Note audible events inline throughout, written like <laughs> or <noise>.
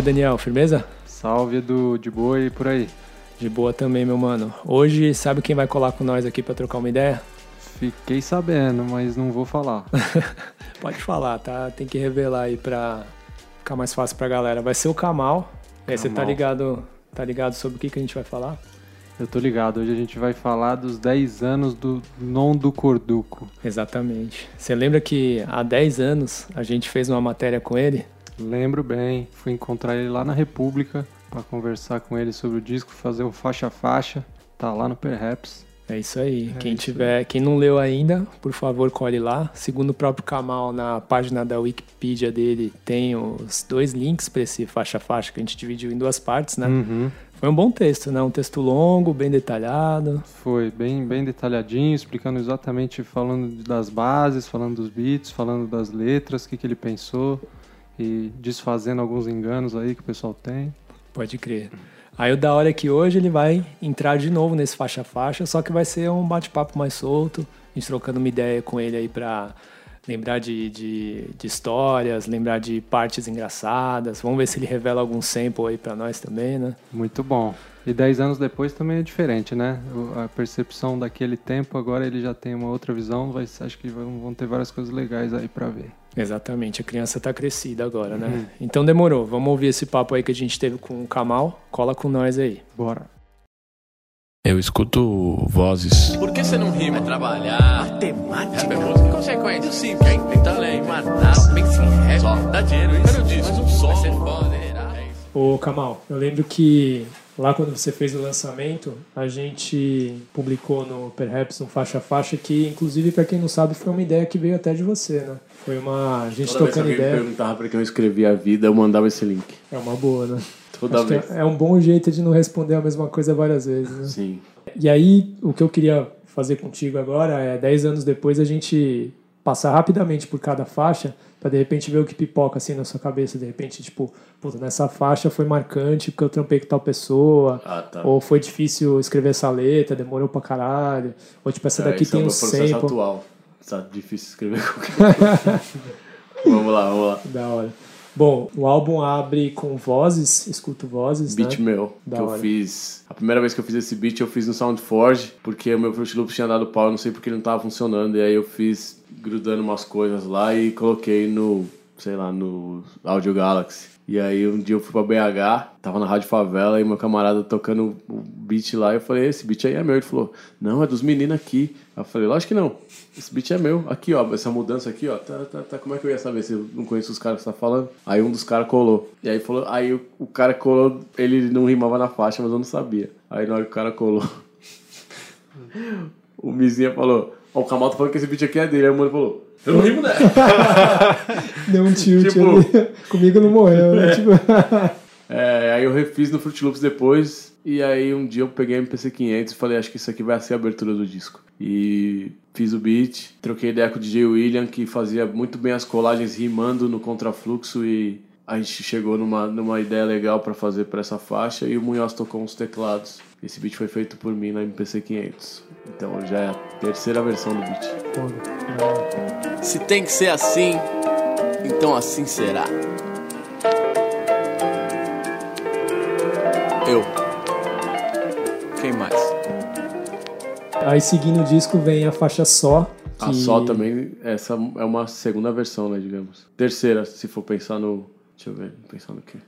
Salve, Daniel, firmeza? Salve, Edu, de boa e por aí? De boa também, meu mano. Hoje, sabe quem vai colar com nós aqui para trocar uma ideia? Fiquei sabendo, mas não vou falar. <laughs> Pode falar, tá? Tem que revelar aí pra ficar mais fácil pra galera. Vai ser o Kamal. E aí, você tá ligado, tá ligado sobre o que, que a gente vai falar? Eu tô ligado. Hoje a gente vai falar dos 10 anos do Non do Corduco. Exatamente. Você lembra que há 10 anos a gente fez uma matéria com ele? Lembro bem. Fui encontrar ele lá na República para conversar com ele sobre o disco, fazer o faixa a faixa. Tá lá no Perhaps. É isso aí. É quem isso tiver, aí. quem não leu ainda, por favor, colhe lá. Segundo o próprio Kamal, na página da Wikipedia dele, tem os dois links para esse faixa a faixa que a gente dividiu em duas partes, né? Uhum. Foi um bom texto, né? Um texto longo, bem detalhado. Foi, bem, bem detalhadinho, explicando exatamente, falando das bases, falando dos beats, falando das letras, o que, que ele pensou e desfazendo alguns enganos aí que o pessoal tem. Pode crer. Aí o da hora é que hoje ele vai entrar de novo nesse faixa faixa, só que vai ser um bate-papo mais solto, a gente trocando uma ideia com ele aí pra lembrar de, de, de, histórias, lembrar de partes engraçadas. Vamos ver se ele revela algum sample aí para nós também, né? Muito bom. E dez anos depois também é diferente, né? A percepção daquele tempo, agora ele já tem uma outra visão. Vai, acho que vão ter várias coisas legais aí para ver. Exatamente, a criança está crescida agora, né? Uhum. Então demorou. Vamos ouvir esse papo aí que a gente teve com o Kamal. Cola com nós aí. Bora. Eu escuto vozes. Por que você não rima? É trabalhar. Matemática. É música consequência. Sim, quem tem talento. Matar, pensa em rap. Só dá dinheiro. Isso. Mas um som. Vai ser foda. É Ô, Kamal, eu lembro que lá quando você fez o lançamento, a gente publicou no Perhaps um faixa a faixa que, inclusive, para quem não sabe, foi uma ideia que veio até de você, né? Foi uma. A gente Toda tocando vez que ideia. perguntava para quem eu escrevia a vida, eu mandava esse link. É uma boa, né? Toda Acho vez. É, um bom jeito de não responder a mesma coisa várias vezes, né? Sim. E aí, o que eu queria fazer contigo agora é, 10 anos depois, a gente passar rapidamente por cada faixa para de repente ver o que pipoca assim na sua cabeça, de repente, tipo, puta, nessa faixa foi marcante porque eu trampei com tal pessoa, Ah, tá. ou foi difícil escrever essa letra, demorou pra caralho, ou tipo, essa É, daqui esse tem é o um sample. atual. Tá difícil escrever <laughs> qualquer coisa. vamos lá, vamos lá. Da hora. Bom, o álbum abre com vozes, escuto vozes, Beat né? meu, Da que hora. eu fiz. A primeira vez que eu fiz esse beat, eu fiz no SoundForge, porque o meu Fruit Loops tinha dado pau, eu não sei porque ele não tava funcionando. E aí eu fiz grudando umas coisas lá e coloquei no, sei lá, no Audio Galaxy. E aí um dia eu fui pra BH, tava na Rádio Favela e meu camarada tocando o beat lá. Eu falei, esse beat aí é meu. Ele falou, não, é dos meninos aqui. Eu falei, lógico que não. Esse beat é meu. Aqui, ó, essa mudança aqui, ó. Tá, tá, tá. Como é que eu ia saber se eu não conheço os caras que você tá falando? Aí um dos caras colou. E aí falou, aí o, o cara colou, ele não rimava na faixa, mas eu não sabia. Aí na hora que o cara colou, <laughs> o Mizinha falou, ó, o Kamal tá falando que esse beat aqui é dele. Aí o mano falou, eu não rimo, né? <laughs> Deu um tilt Tipo- ali. <laughs> Comigo não morreu, né? Tipo... <laughs> É, aí eu refiz no Fruit Loops depois. E aí um dia eu peguei a MPC 500 e falei, acho que isso aqui vai ser a abertura do disco. E fiz o beat, troquei ideia com o DJ William, que fazia muito bem as colagens rimando no contrafluxo e a gente chegou numa, numa ideia legal pra fazer pra essa faixa e o Munhoz tocou uns teclados. Esse beat foi feito por mim na MPC 500. Então já é a terceira versão do beat. Se tem que ser assim, então assim será. Eu. Quem mais? Aí seguindo o disco vem a faixa Só. Que... A Só também, essa é uma segunda versão, né, digamos. Terceira, se for pensar no... Deixa eu ver, pensar no quê?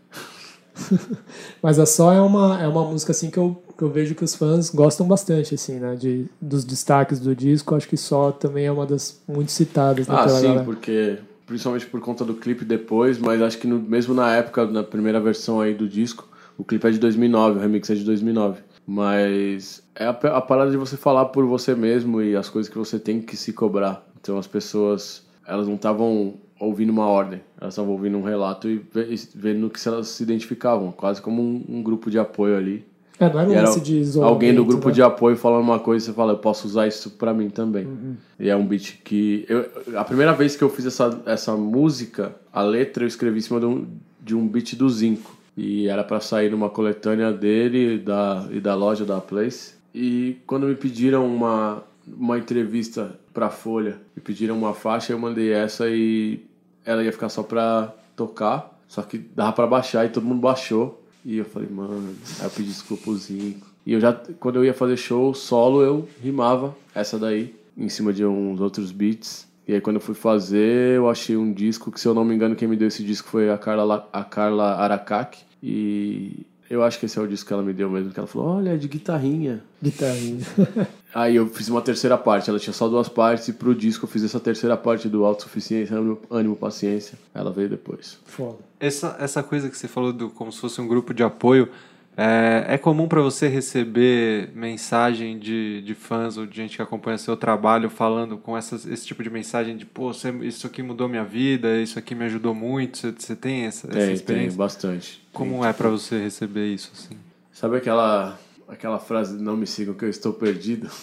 <laughs> Mas a Só é uma, é uma música assim que eu, eu vejo que os fãs gostam bastante, assim, né? De, dos destaques do disco. Acho que Só também é uma das muito citadas, né? Ah, sim, galera. porque... Principalmente por conta do clipe depois, mas acho que no- mesmo na época, na primeira versão aí do disco, o clipe é de 2009, o remix é de 2009. Mas é a, a parada de você falar por você mesmo e as coisas que você tem que se cobrar. Então as pessoas, elas não estavam ouvindo uma ordem, elas estavam ouvindo um relato e ve- e vendo no que elas se identificavam, quase como um, um grupo de apoio ali. É, não era um lance de isolamento, alguém do grupo né? de apoio falando uma coisa e você fala, eu posso usar isso pra mim também. Uhum. E é um beat que. Eu, a primeira vez que eu fiz essa, essa música, a letra eu escrevi em cima de um, de um beat do Zinco. E era pra sair numa coletânea dele e da, e da loja da Place. E quando me pediram uma, uma entrevista pra Folha, me pediram uma faixa, eu mandei essa e ela ia ficar só pra tocar. Só que dava pra baixar e todo mundo baixou. E eu falei, mano, aí eu pedi desculpa pro Zinco. E eu já, quando eu ia fazer show solo, eu rimava essa daí, em cima de uns outros beats. E aí quando eu fui fazer, eu achei um disco que, se eu não me engano, quem me deu esse disco foi a Carla, a Carla Aracaki. E eu acho que esse é o disco que ela me deu mesmo, que ela falou, olha, é de guitarrinha. Guitarrinha. <laughs> Aí eu fiz uma terceira parte, ela tinha só duas partes, e pro disco eu fiz essa terceira parte do Autossuficiência, ânimo Paciência. Ela veio depois. Foda. Essa, essa coisa que você falou do como se fosse um grupo de apoio, é, é comum para você receber mensagem de, de fãs ou de gente que acompanha seu trabalho falando com essas, esse tipo de mensagem de, pô, você, isso aqui mudou minha vida, isso aqui me ajudou muito. Você, você tem essa, essa Tem, tem, experiência? bastante. Como é para você receber isso assim? Sabe aquela, aquela frase, não me sigam que eu estou perdido? <laughs>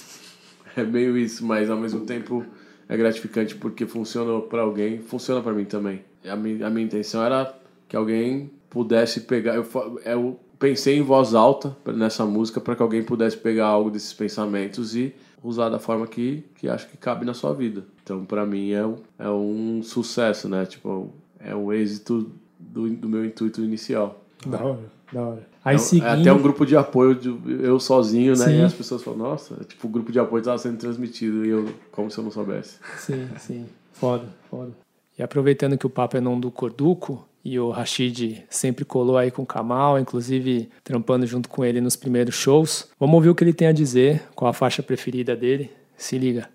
É meio isso, mas ao mesmo tempo é gratificante porque funcionou para alguém, funciona para mim também. A minha, a minha intenção era que alguém pudesse pegar. Eu, eu pensei em voz alta nessa música para que alguém pudesse pegar algo desses pensamentos e usar da forma que, que acho que cabe na sua vida. Então, para mim, é, um- é um sucesso, né? Tipo, é um êxito do, do meu intuito inicial. Da hora, da hora. Aí É, seguindo... é até um grupo de apoio, de, eu sozinho, né? Sim. E as pessoas falam, nossa, é tipo, o grupo de apoio estava sendo transmitido e eu, como se eu não soubesse. Sim, sim. Foda, foda. E aproveitando que o papo é não do Corduco, e o Rashid sempre colou aí com o Kamal, inclusive trampando junto com ele nos primeiros shows. Vamos ouvir o que ele tem a dizer, qual a faixa preferida dele. Se liga.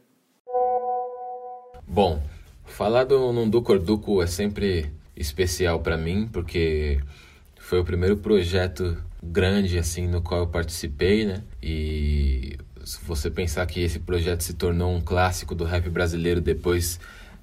Bom, falar do Nundu Corduco é sempre especial pra mim, porque foi o primeiro projeto grande assim no qual eu participei, né? E se você pensar que esse projeto se tornou um clássico do rap brasileiro depois,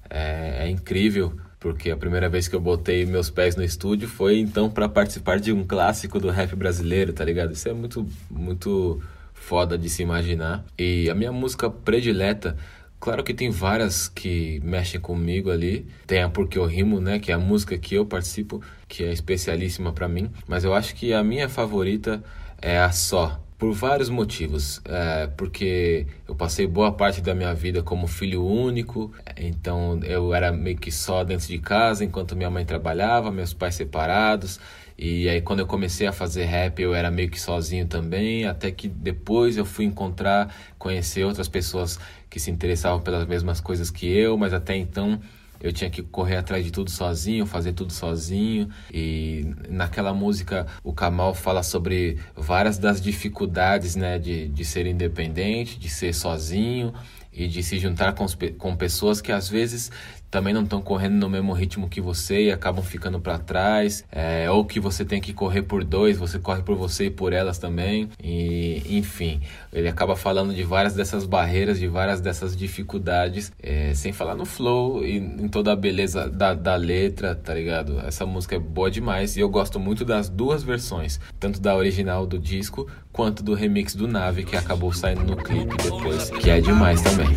é, é incrível, porque a primeira vez que eu botei meus pés no estúdio foi então para participar de um clássico do rap brasileiro, tá ligado? Isso é muito muito foda de se imaginar. E a minha música predileta Claro que tem várias que mexem comigo ali. Tem a Porque Eu Rimo, né? Que é a música que eu participo, que é especialíssima pra mim. Mas eu acho que a minha favorita é a Só. Por vários motivos. É, porque eu passei boa parte da minha vida como filho único. Então eu era meio que só dentro de casa enquanto minha mãe trabalhava, meus pais separados. E aí quando eu comecei a fazer rap, eu era meio que sozinho também, até que depois eu fui encontrar, conhecer outras pessoas que se interessavam pelas mesmas coisas que eu, mas até então eu tinha que correr atrás de tudo sozinho, fazer tudo sozinho. E naquela música o Kamal fala sobre várias das dificuldades, né, de, de ser independente, de ser sozinho e de se juntar com, com pessoas que às vezes também não estão correndo no mesmo ritmo que você e acabam ficando para trás, é, ou que você tem que correr por dois, você corre por você e por elas também, e enfim, ele acaba falando de várias dessas barreiras, de várias dessas dificuldades, é, sem falar no flow e em toda a beleza da, da letra, tá ligado? Essa música é boa demais e eu gosto muito das duas versões, tanto da original do disco quanto do remix do Nave que acabou saindo no clipe depois, que é demais também.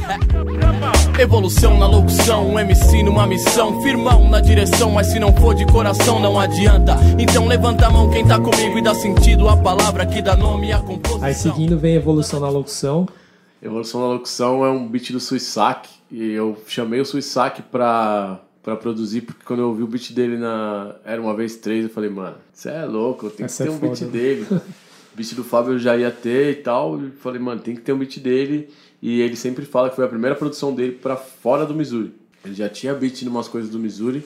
Evolução na locução, MC numa missão, firmão na direção, mas se não for de coração não adianta. Então levanta a mão quem tá comigo e dá sentido à palavra que dá nome à composição. Aí seguindo vem Evolução na Locução. Evolução da Locução é um beat do Suissac e eu chamei o Suissac pra, pra produzir, porque quando eu ouvi o beat dele na Era Uma Vez Três, eu falei, mano, você é louco, tem que é ter um beat foda. dele. o <laughs> beat do Fábio eu já ia ter e tal, e falei, mano, tem que ter um beat dele. E ele sempre fala que foi a primeira produção dele pra fora do Missouri. Ele já tinha beat em umas coisas do Missouri,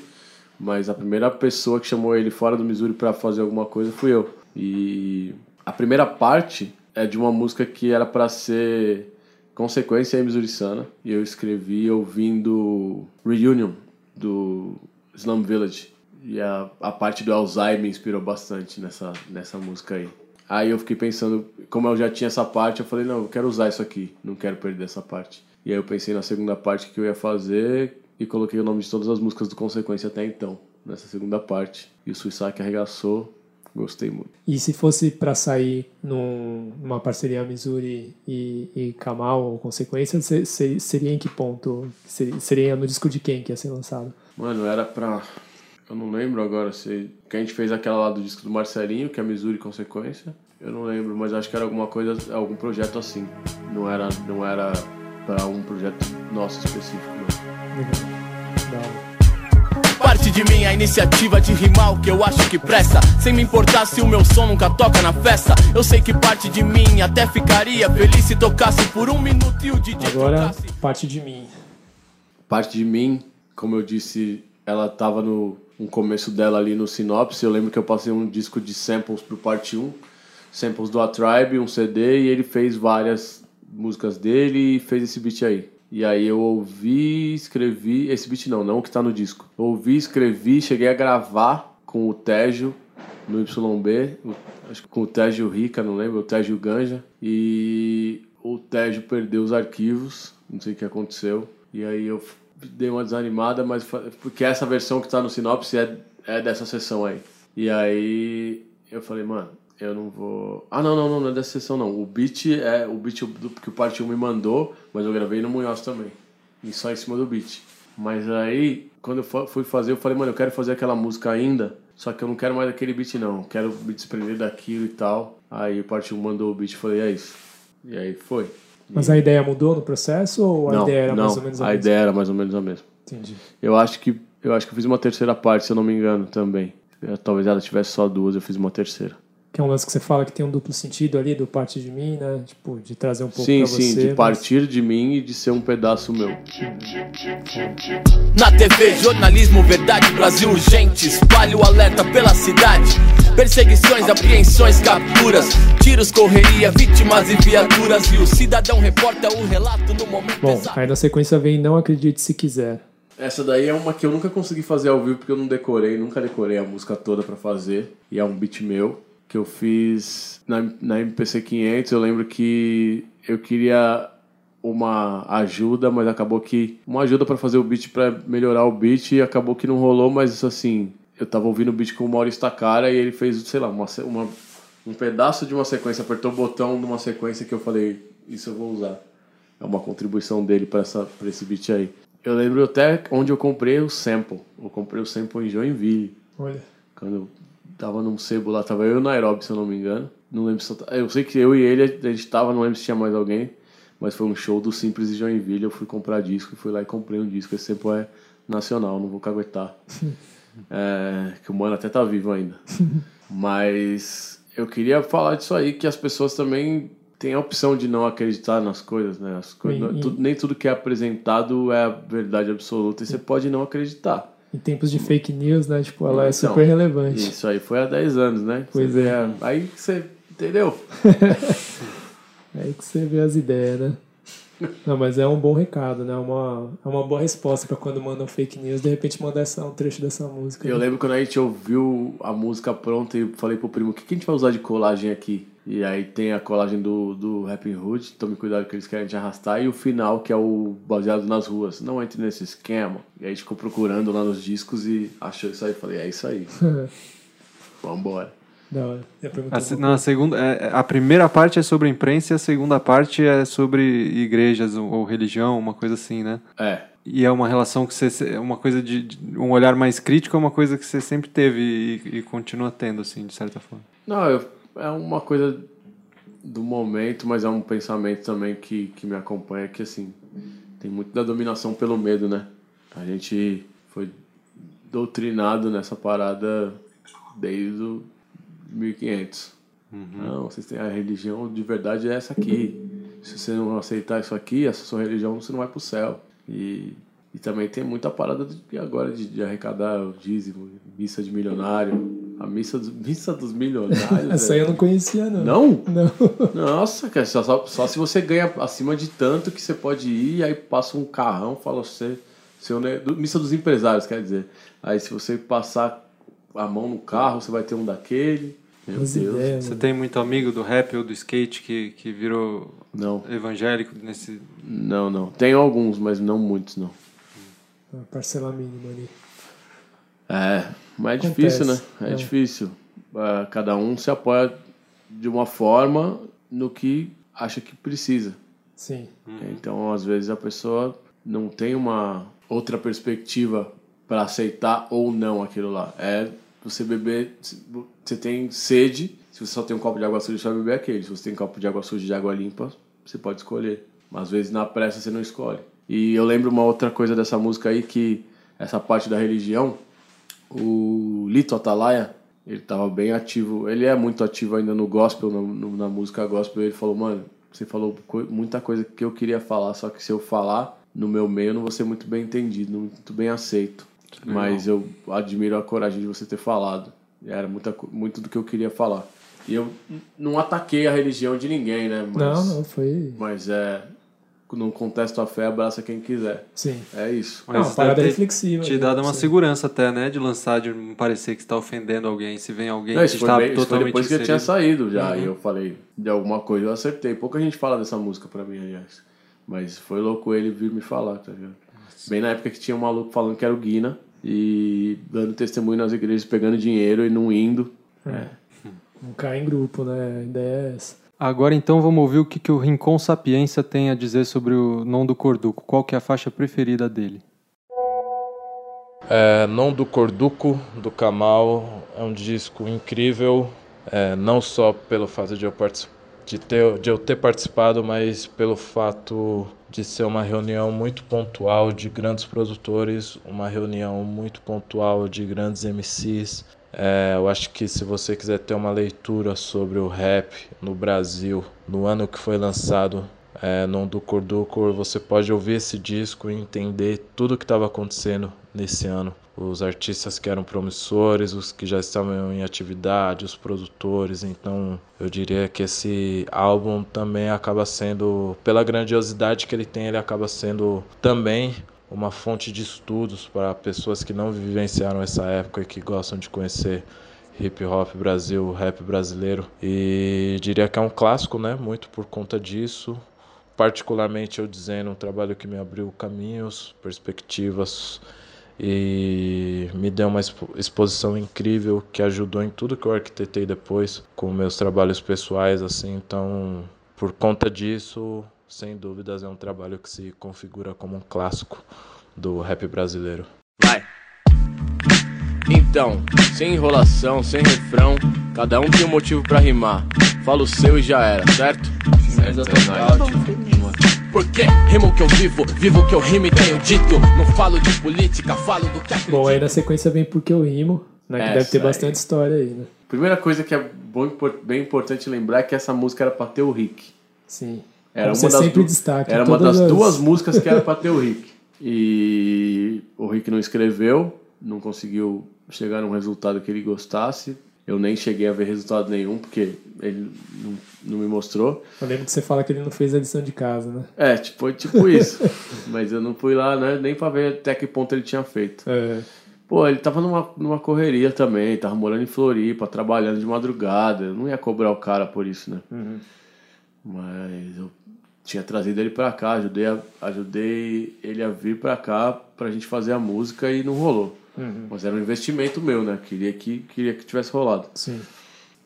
mas a primeira pessoa que chamou ele fora do Missouri pra fazer alguma coisa fui eu. E a primeira parte é de uma música que era pra ser Consequência em Missouri Sana. E eu escrevi ouvindo Reunion do Slum Village. E a, a parte do Alzheimer me inspirou bastante nessa, nessa música aí. Aí eu fiquei pensando, como eu já tinha essa parte, eu falei, não, eu quero usar isso aqui, não quero perder essa parte. E aí eu pensei na segunda parte que eu ia fazer e coloquei o nome de todas as músicas do Consequência até então, nessa segunda parte. E o Suicide arregaçou, gostei muito. E se fosse pra sair num- numa parceria Missouri e, e Kamal ou Consequência, se- se- seria em que ponto? Seria, seria no disco de quem que ia ser lançado? Mano, era pra. Eu não lembro agora se. Que a gente fez aquela lá do disco do Marcelinho, que é Missouri Consequência. Eu não lembro, mas acho que era alguma coisa, algum projeto assim. Não era, não era pra um projeto nosso específico, não. Parte de mim a iniciativa de rimar o que eu acho que presta. Sem me importar se o meu som nunca toca na festa. Eu sei que parte de mim até ficaria feliz se tocasse por um minuto e o DJ Agora, tocasse. parte de mim. Parte de mim, como eu disse, ela tava no, no começo dela ali no Sinopse. Eu lembro que eu passei um disco de samples pro parte 1. Samples do A Tribe, um CD, e ele fez várias músicas dele e fez esse beat aí. E aí eu ouvi, escrevi, esse beat não, não o que tá no disco. Ouvi, escrevi, cheguei a gravar com o Tejo no YB, acho que com o Tejo Rica, não lembro, o Tejo Ganja. E o Tejo perdeu os arquivos, não sei o que aconteceu. E aí eu dei uma desanimada, mas porque essa versão que tá no sinopse é, é dessa sessão aí. E aí eu falei, mano, eu não vou. Ah, não, não, não, não é dessa sessão não. O beat é o beat do, que o Parte 1 me mandou, mas eu gravei no Munhoz também. E só em cima do beat. Mas aí, quando eu fu- fui fazer, eu falei, mano, eu quero fazer aquela música ainda, só que eu não quero mais aquele beat não. Eu Quero me desprender daquilo e tal. Aí o Parte 1 mandou o beat e falei, é isso. E aí foi. Mas a ideia mudou no processo ou a não, ideia era não, mais ou menos a, a mesma? ideia era mais ou menos a mesma. Entendi. Eu acho que eu acho que eu fiz uma terceira parte, se eu não me engano, também. Eh, Talvez ela tivesse só duas, eu fiz uma terceira. Que é um lance que você fala que tem um duplo sentido ali do parte de mim, né? Tipo, de trazer um pouco sim, pra sim, você. de mas- partir de mim e de ser um pedaço meu. Na TV, jornalismo, verdade, Brasil urgente. Espalhe o alerta pela cidade. Perseguições, apreensões, capturas. Tiros, correria, vítimas e viaturas. E o cidadão reporta o relato no momento Bom, exato. aí na sequência vem Não Acredite Se Quiser. Essa daí é uma que eu nunca consegui fazer ao vivo porque eu não decorei, nunca decorei a música toda pra fazer. E é um beat meu que eu fiz na, na MPC 500. Eu lembro que eu queria uma ajuda, mas acabou que uma ajuda pra fazer o beat pra melhorar o beat e acabou que não rolou, mas isso assim, eu tava ouvindo o beat com o Maurício Takara e ele fez, sei lá, uma, uma um pedaço de uma sequência, apertou o botão de uma sequência que eu falei, isso eu vou usar. É uma contribuição dele para essa pra esse beat aí. Eu lembro até onde eu comprei o sample. Eu comprei o sample em Joinville. Olha. Quando tava num sebo lá, tava eu e o Nairobi, se eu não me engano. Não lembro se eu, sei que eu e ele, a gente tava, não lembro se tinha mais alguém. Mas foi um show do Simples de Joinville. Eu fui comprar disco fui lá e comprei um disco. Esse sample é nacional, não vou caguetar. <laughs> É, que o mano até tá vivo ainda. <laughs> Mas eu queria falar disso aí, que as pessoas também têm a opção de não acreditar nas coisas, né? As coisas, E- e- nem tudo que é apresentado é a verdade absoluta e você pode não acreditar. Em tempos de fake news, né? Tipo, ela é Então, super relevante. Isso aí foi há 10 anos, né? Pois Você é. Aí que você entendeu? <laughs> Aí que você vê as ideias, né? Não, mas é um bom recado, né? Uma, é uma boa resposta pra quando mandam fake news, de repente mandar essa, um trecho dessa música. Eu né? lembro quando a gente ouviu a música pronta e falei pro primo, o que, que a gente vai usar de colagem aqui? E aí tem a colagem do, do Rapping Hood, tome cuidado que eles querem te arrastar, e o final, que é o baseado nas ruas. Não entre nesse esquema. E aí a gente ficou procurando lá nos discos e achou isso aí. Falei, é isso aí. <laughs> Vambora. Da hora. Perguntar A, se- uma não, a, segunda, é- a primeira parte é sobre imprensa e a segunda parte é sobre igrejas ou, ou religião, uma coisa assim, né? É. E é uma relação que você. é Uma coisa de, de- Um olhar mais crítico é uma coisa que você sempre teve e, e continua tendo, assim, de certa forma. Não, eu- é uma coisa do momento, mas é um pensamento também que, que me acompanha, que assim, tem muito da dominação pelo medo, né? A gente foi doutrinado nessa parada desde o 1500. Não, vocês têm a religião de verdade é essa aqui. Se você não aceitar isso aqui, essa sua religião, você não vai pro céu. E, e também tem muita parada de, agora de, de arrecadar o dízimo, missa de milionário. A missa, dos- missa dos milionários. Essa aí eu não conhecia, não. Não? Não. Nossa, cara, só, só, só se você ganha acima de tanto que você pode ir, e aí passa um carrão, fala você. Seu, do- missa dos empresários, quer dizer. Aí se você passar a mão no carro, você vai ter um daquele. Meu As Deus. ideias, Você mano. tem muito amigo do rap ou do skate que, que virou Não, evangélico nesse. não, não. Tenho alguns, mas não muitos, não. Uma parcela mínima ali. É, mas é Acontece, difícil, né? É, é. difícil. Ah, Cada um se apoia de uma forma no que acha que precisa. Sim. Então, às vezes, a pessoa não tem uma outra perspectiva para aceitar ou não aquilo lá. É você beber, você tem sede, se você só tem um copo de água suja, você vai beber aquele. Se você tem um copo de água suja e de água limpa, você pode escolher. Mas às vezes na pressa você não escolhe. E eu lembro uma outra coisa dessa música aí que essa parte da religião, o Lito Atalaia, ele tava bem ativo. Ele é muito ativo ainda no gospel, no, no, na música gospel. Ele falou, mano, você falou co muita coisa que eu queria falar, só que se eu falar no meu meio, eu não vou ser muito bem entendido, muito bem aceito. Mas eu admiro a coragem de você ter falado. Era muita, muito do que eu queria falar. E eu não ataquei a religião de ninguém, né? Mas, Não, não, foi. Mas é. Não contesta a fé, abraça quem quiser. Sim. É isso. Não, uma parada deve ter reflexiva. Te né? dado uma Sim. segurança até, né? De lançar, de não parecer que está ofendendo alguém. Se vem alguém Não, que está bem- isso foi totalmente depois que eu tinha saído já. Uhum. E eu falei de alguma coisa, eu acertei. Pouca gente fala dessa música pra mim, aliás. Mas foi louco ele vir me falar, tá ligado? Bem na época que tinha um maluco falando que era o Guina e dando testemunho nas igrejas, pegando dinheiro e não indo. Não cai em grupo, né? A ideia é essa. Agora então vamos ouvir o que, que o Rincon Sapiência tem a dizer sobre o Non do Corduco. Qual que é a faixa preferida dele? É, não do Corduco, do Kamal, é um disco incrível, é, não só pelo fato de eu, de, ter, de eu ter participado, mas pelo fato de ser uma reunião muito pontual de grandes produtores, uma reunião muito pontual de grandes MCs. É, eu acho que se você quiser ter uma leitura sobre o rap no Brasil, no ano que foi lançado é, no do Corducor, você pode ouvir esse disco e entender tudo o que estava acontecendo nesse ano. Os artistas que eram promissores, os que já estavam em atividade, os produtores. Então, eu diria que esse álbum também acaba sendo, pela grandiosidade que ele tem, ele acaba sendo também uma fonte de estudos para pessoas que não vivenciaram essa época e que gostam de conhecer hip hop Brasil, rap brasileiro. E diria que é um clássico, né? Muito por conta disso. Particularmente eu dizendo um trabalho que me abriu caminhos, perspectivas e me deu uma expo- exposição incrível que ajudou em tudo que eu arquitetei depois com meus trabalhos pessoais assim. Então, por conta disso, sem dúvidas é um trabalho que se configura como um clássico do rap brasileiro. Vai. Então, sem enrolação, sem refrão, cada um tem um motivo pra rimar. Fala o seu e já era, certo? Certo, é. Porque rimo que eu vivo, vivo que eu rimo e tenho dito. Não falo de política, falo do que acredito. Bom, aí na sequência vem Porque Eu Rimo, né? Que deve ter aí. bastante história aí, né? Primeira coisa que é bom, bem importante lembrar é que essa música era pra ter o Rick. Sim. Era Você uma das sempre du- destaca. Era uma das as- duas músicas que era pra <laughs> ter o Rick. E o Rick não escreveu, não conseguiu chegar num resultado que ele gostasse. Eu nem cheguei a ver resultado nenhum, porque ele não, não me mostrou. Eu lembro que você fala que ele não fez a lição de casa, né? É, tipo, foi tipo isso. <laughs> Mas eu não fui lá, né, nem pra ver até que ponto ele tinha feito. É, Pô, ele tava numa, numa correria também, tava morando em Floripa, trabalhando de madrugada. Eu não ia cobrar o cara por isso, né? Mas eu tinha trazido ele pra cá, ajudei, a- ajudei ele a vir pra cá pra gente fazer a música e não rolou. Mas era um investimento meu, né? Queria que, queria que tivesse rolado. sim.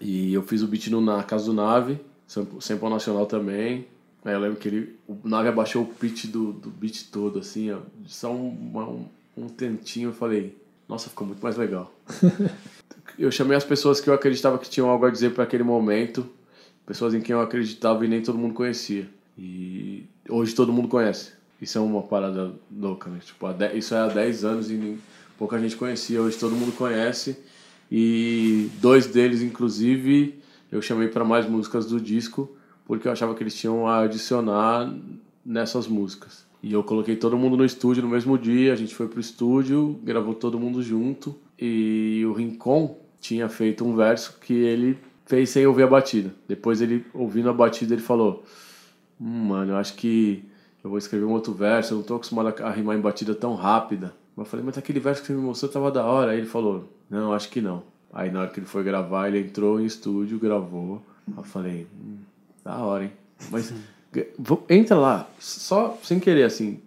E eu fiz o beat no, na Casa do Nave, sample, nacional também. Aí eu lembro que ele, o Nave abaixou o pitch do, do beat todo, assim, ó. Só um, um, um tentinho, eu falei, nossa, ficou muito mais legal. <laughs> eu chamei as pessoas que eu acreditava que tinham algo a dizer para aquele momento, pessoas em quem eu acreditava e nem todo mundo conhecia. E hoje todo mundo conhece. Isso é uma parada louca, né? Tipo, isso é há 10 anos e pouca gente conhecia, hoje todo mundo conhece. E dois deles, inclusive, eu chamei para mais músicas do disco, porque eu achava que eles tinham a adicionar nessas músicas. E eu coloquei todo mundo no estúdio no mesmo dia, a gente foi pro estúdio, gravou todo mundo junto. E o Rincon tinha feito um verso que ele fez sem ouvir a batida. Depois ele, ouvindo a batida, ele falou: Hum, mano, eu acho que eu vou escrever um outro verso, eu não tô acostumado a rimar em batida tão rápida. Eu falei, mas aquele verso que você me mostrou tava da hora. Aí ele falou, não, acho que não. Aí na hora que ele foi gravar, ele entrou em estúdio, gravou. Eu falei, hum, da hora, hein? Mas entra lá, só sem querer assim.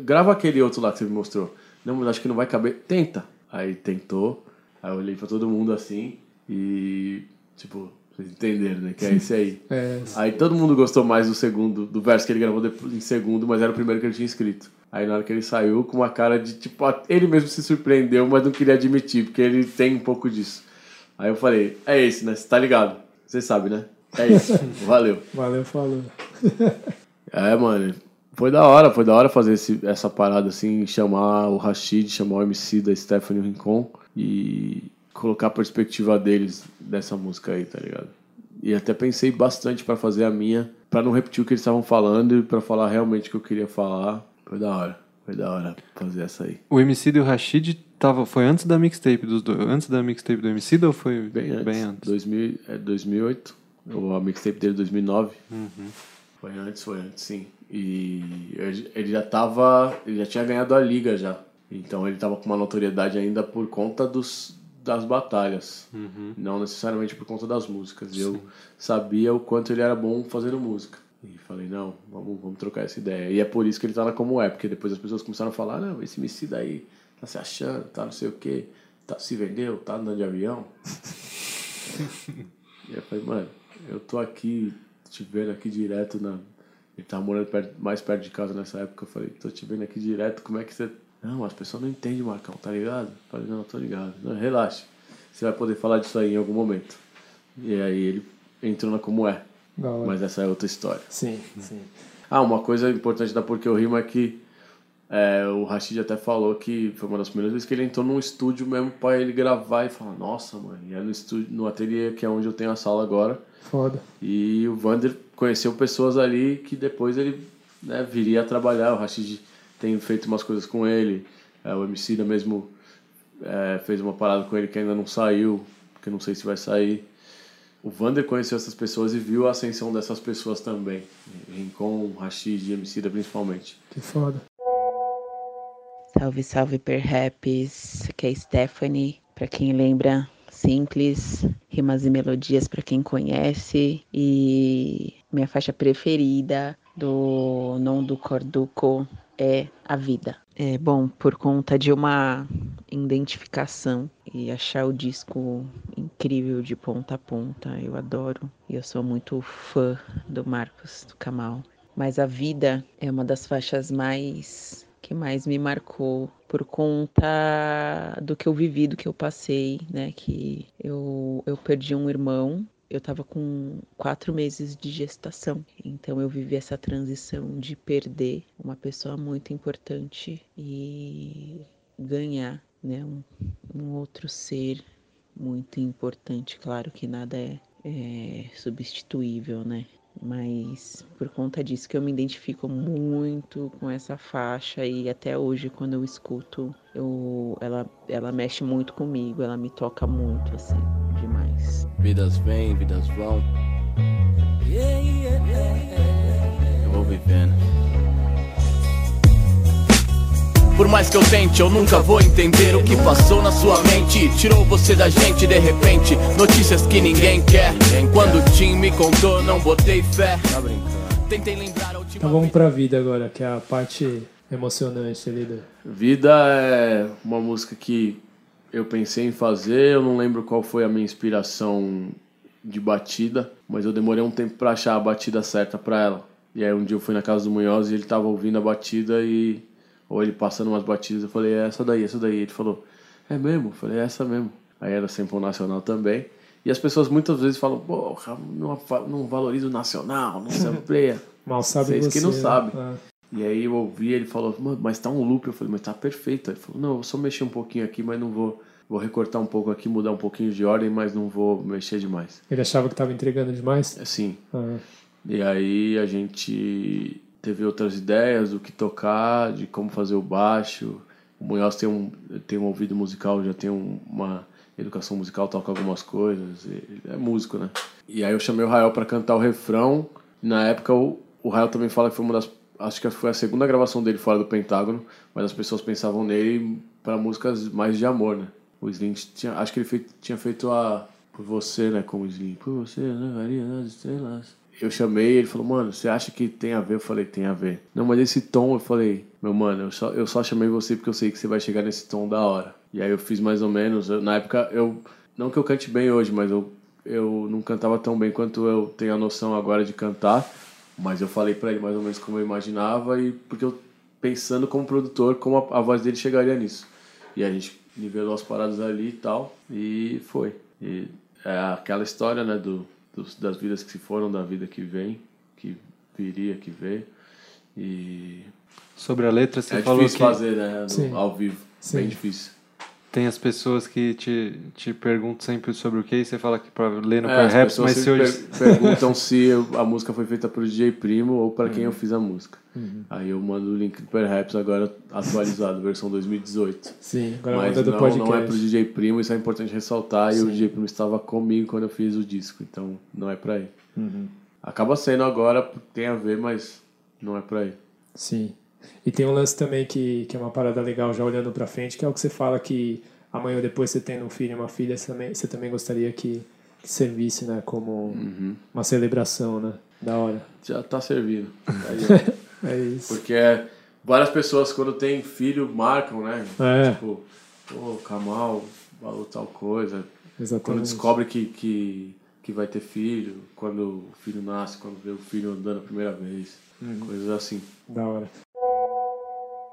Grava aquele outro lá que você me mostrou. Não, mas acho que não vai caber. Tenta. Aí tentou. Aí eu olhei pra todo mundo assim e, tipo, entenderam, né? Que é esse aí. É, Aí todo mundo gostou mais do segundo, do verso que ele gravou em segundo, mas era o primeiro que ele tinha escrito. Aí na hora que ele saiu, com uma cara de tipo, ele mesmo se surpreendeu, mas não queria admitir, porque ele tem um pouco disso. Aí eu falei, é esse, né? Você tá ligado? Você sabe, né? É isso. <laughs> Valeu. valeu, falou. <laughs> É, mano. Foi da hora, foi da hora fazer esse, essa parada assim, chamar o Rashid, chamar o MC da Stephanie Rincon. e colocar a perspectiva deles dessa música aí, tá ligado? E até pensei bastante para fazer a minha, para não repetir o que eles estavam falando e para falar realmente o que eu queria falar. Foi da hora. Foi da hora fazer essa aí. O MC e o Rashid tava, foi antes da mixtape dos dois, antes da mixtape do MC ou foi Bem antes. Bem antes. 2000, é 2008. Ou a mixtape dele 2009. Foi antes, foi antes, sim. E ele já tava. Ele já tinha ganhado a liga já. Então ele tava com uma notoriedade ainda por conta dos, das batalhas. Não necessariamente por conta das músicas. E eu sabia o quanto ele era bom fazendo música. E falei, não, vamos, vamos trocar essa ideia. E é por isso que ele tá na Como É, porque depois as pessoas começaram a falar, não, esse MC daí tá se achando, tá não sei o quê, tá, se vendeu, tá andando de avião. <laughs> E eu falei, mano, eu tô aqui, te vendo aqui direto na. Ele tava morando perto- mais perto de casa nessa época. Eu falei, tô te vendo aqui direto, como é que você. Não, as pessoas não entendem, Marcão, tá ligado? Falei, não, tô ligado. Não, relaxa. Você vai poder falar disso aí em algum momento. E aí ele entrou na como é. Hora. Mas essa é outra história. Sim, sim. <laughs> Ah, uma coisa importante da Porque Eu Rimo é que é, o Rashid até falou que foi uma das primeiras vezes que ele entrou num estúdio mesmo pra ele gravar e falar, nossa, mano, e é no estúdio, no ateliê que é onde eu tenho a sala agora. Foda. E o Vander conheceu pessoas ali que depois ele né, viria a trabalhar. O Rashid tem feito umas coisas com ele. É, o MC da mesmo é, fez uma parada com ele que ainda não saiu, porque eu não sei se vai sair. O Vander conheceu essas pessoas e viu a ascensão dessas pessoas também. Rincon, Rashid e MC da principalmente. Que foda. Salve, salve, Perhaps. Aqui é a Stephanie. Pra quem lembra, simples, rimas e melodias pra quem conhece. E minha faixa preferida do Non do Corduco é A Vida. É bom, por conta de uma identificação e achar o disco incrível de ponta a ponta. Eu adoro. E eu sou muito fã do Marcos do Kamal. Mas a vida é uma das faixas mais que mais me marcou por conta do que eu vivi, do que eu passei, né? Que eu, eu perdi um irmão, eu tava com quatro meses de gestação, então eu vivi essa transição de perder uma pessoa muito importante e ganhar, né? Um, um outro ser muito importante. Claro que nada é, é substituível, né? Mas por conta disso que eu me identifico muito com essa faixa e até hoje quando eu escuto, eu, ela, ela mexe muito comigo, ela me toca muito, assim. Vidas vêm, vidas vão. Eu vou vivendo. Por mais que eu tente, eu nunca vou entender o que passou na sua mente. Tirou você da gente de repente. Notícias que ninguém quer. Quando o Tim me contou, não botei fé. Tentei lembrar a última Então vamos pra vida agora, que é a parte emocionante ali do. Vida é uma música que eu pensei em fazer, eu não lembro qual foi a minha inspiração de batida, mas eu demorei um tempo pra achar a batida certa pra ela. E aí um dia eu fui na casa do Munhoz e ele tava ouvindo a batida e ou ele passando umas batidas, eu falei, é essa daí, essa daí. Ele falou, é mesmo? Eu falei, é essa mesmo. Aí era sample nacional também. E as pessoas muitas vezes falam, porra, não, não valoriza o nacional, não sampleia. <laughs> Mal sabe Vocês você. que não né? sabem. Ah, E aí eu ouvi, ele falou, mano, mas tá um loop. Eu falei, mas tá perfeito. Ele falou, não, eu só mexer um pouquinho aqui, mas não vou. Vou recortar um pouco aqui, mudar um pouquinho de ordem, mas não vou mexer demais. Ele achava que tava entregando demais? Assim. Ah, E aí a gente teve outras ideias do que tocar, de como fazer o baixo. O Munhoz tem um, tem um ouvido musical, já tem um- uma educação musical, toca algumas coisas. Ele é músico, né? E aí eu chamei o Rael para cantar o refrão. Na época o, o Rael também fala que foi uma das. Acho que foi a segunda gravação dele fora do Pentágono, mas as pessoas pensavam nele para músicas mais de amor, né? O Slim tinha. Acho que ele fei- tinha feito a. Por você, né? Como o Slim. Por você, né? Varia nas estrelas. Eu chamei ele falou, mano, você acha que tem a ver? Eu falei, tem a ver. Não, mas esse tom, eu falei, meu mano, eu só, eu só chamei você porque eu sei que você vai chegar nesse tom da hora. E aí eu fiz mais ou menos. eu- na época, eu. Não que eu cante bem hoje, mas eu, eu não cantava tão bem quanto eu tenho a noção agora de cantar. Mas eu falei pra ele mais ou menos como eu imaginava e porque eu pensando como produtor, como a, a voz dele chegaria nisso. E a gente nivelou as paradas ali e tal, e foi. E é aquela história, né, do, dos, das vidas que se foram, da vida que vem, que viria, que veio. E Sobre a letra, você é falou difícil que fazer, né, no- ao vivo. Sim. Bem difícil. Tem as pessoas que te, te perguntam sempre sobre o que e você fala que para ler no É, Perhaps, mas se hoje... per- perguntam <laughs> se eu- a música foi feita pro DJ Primo ou para quem eu fiz a música. Aí eu mando o link do Perhaps agora atualizado, <laughs> versão 2018. Sim, agora Mas manda do não, podcast. não é pro DJ Primo, isso é importante ressaltar. E o DJ Primo estava comigo quando eu fiz o disco, então não é pra ir. Uhum. Acaba sendo agora, tem a ver, mas não é pra ir. Sim. E tem um lance também que, que é uma parada legal, já olhando pra frente, que é o que você fala que amanhã ou depois você tendo um filho e uma filha, você também, você também gostaria que, que servisse, né, como uma celebração, né? Da hora. Já tá servindo. Aí, ó. <laughs> É isso. Porque é, várias pessoas, quando tem filho, marcam, né? É. Tipo, pô, Kamal falou tal coisa. Quando Exatamente. descobre que, que, que vai ter filho, quando o filho nasce, quando vê o filho andando a primeira vez. Coisas assim. Da hora.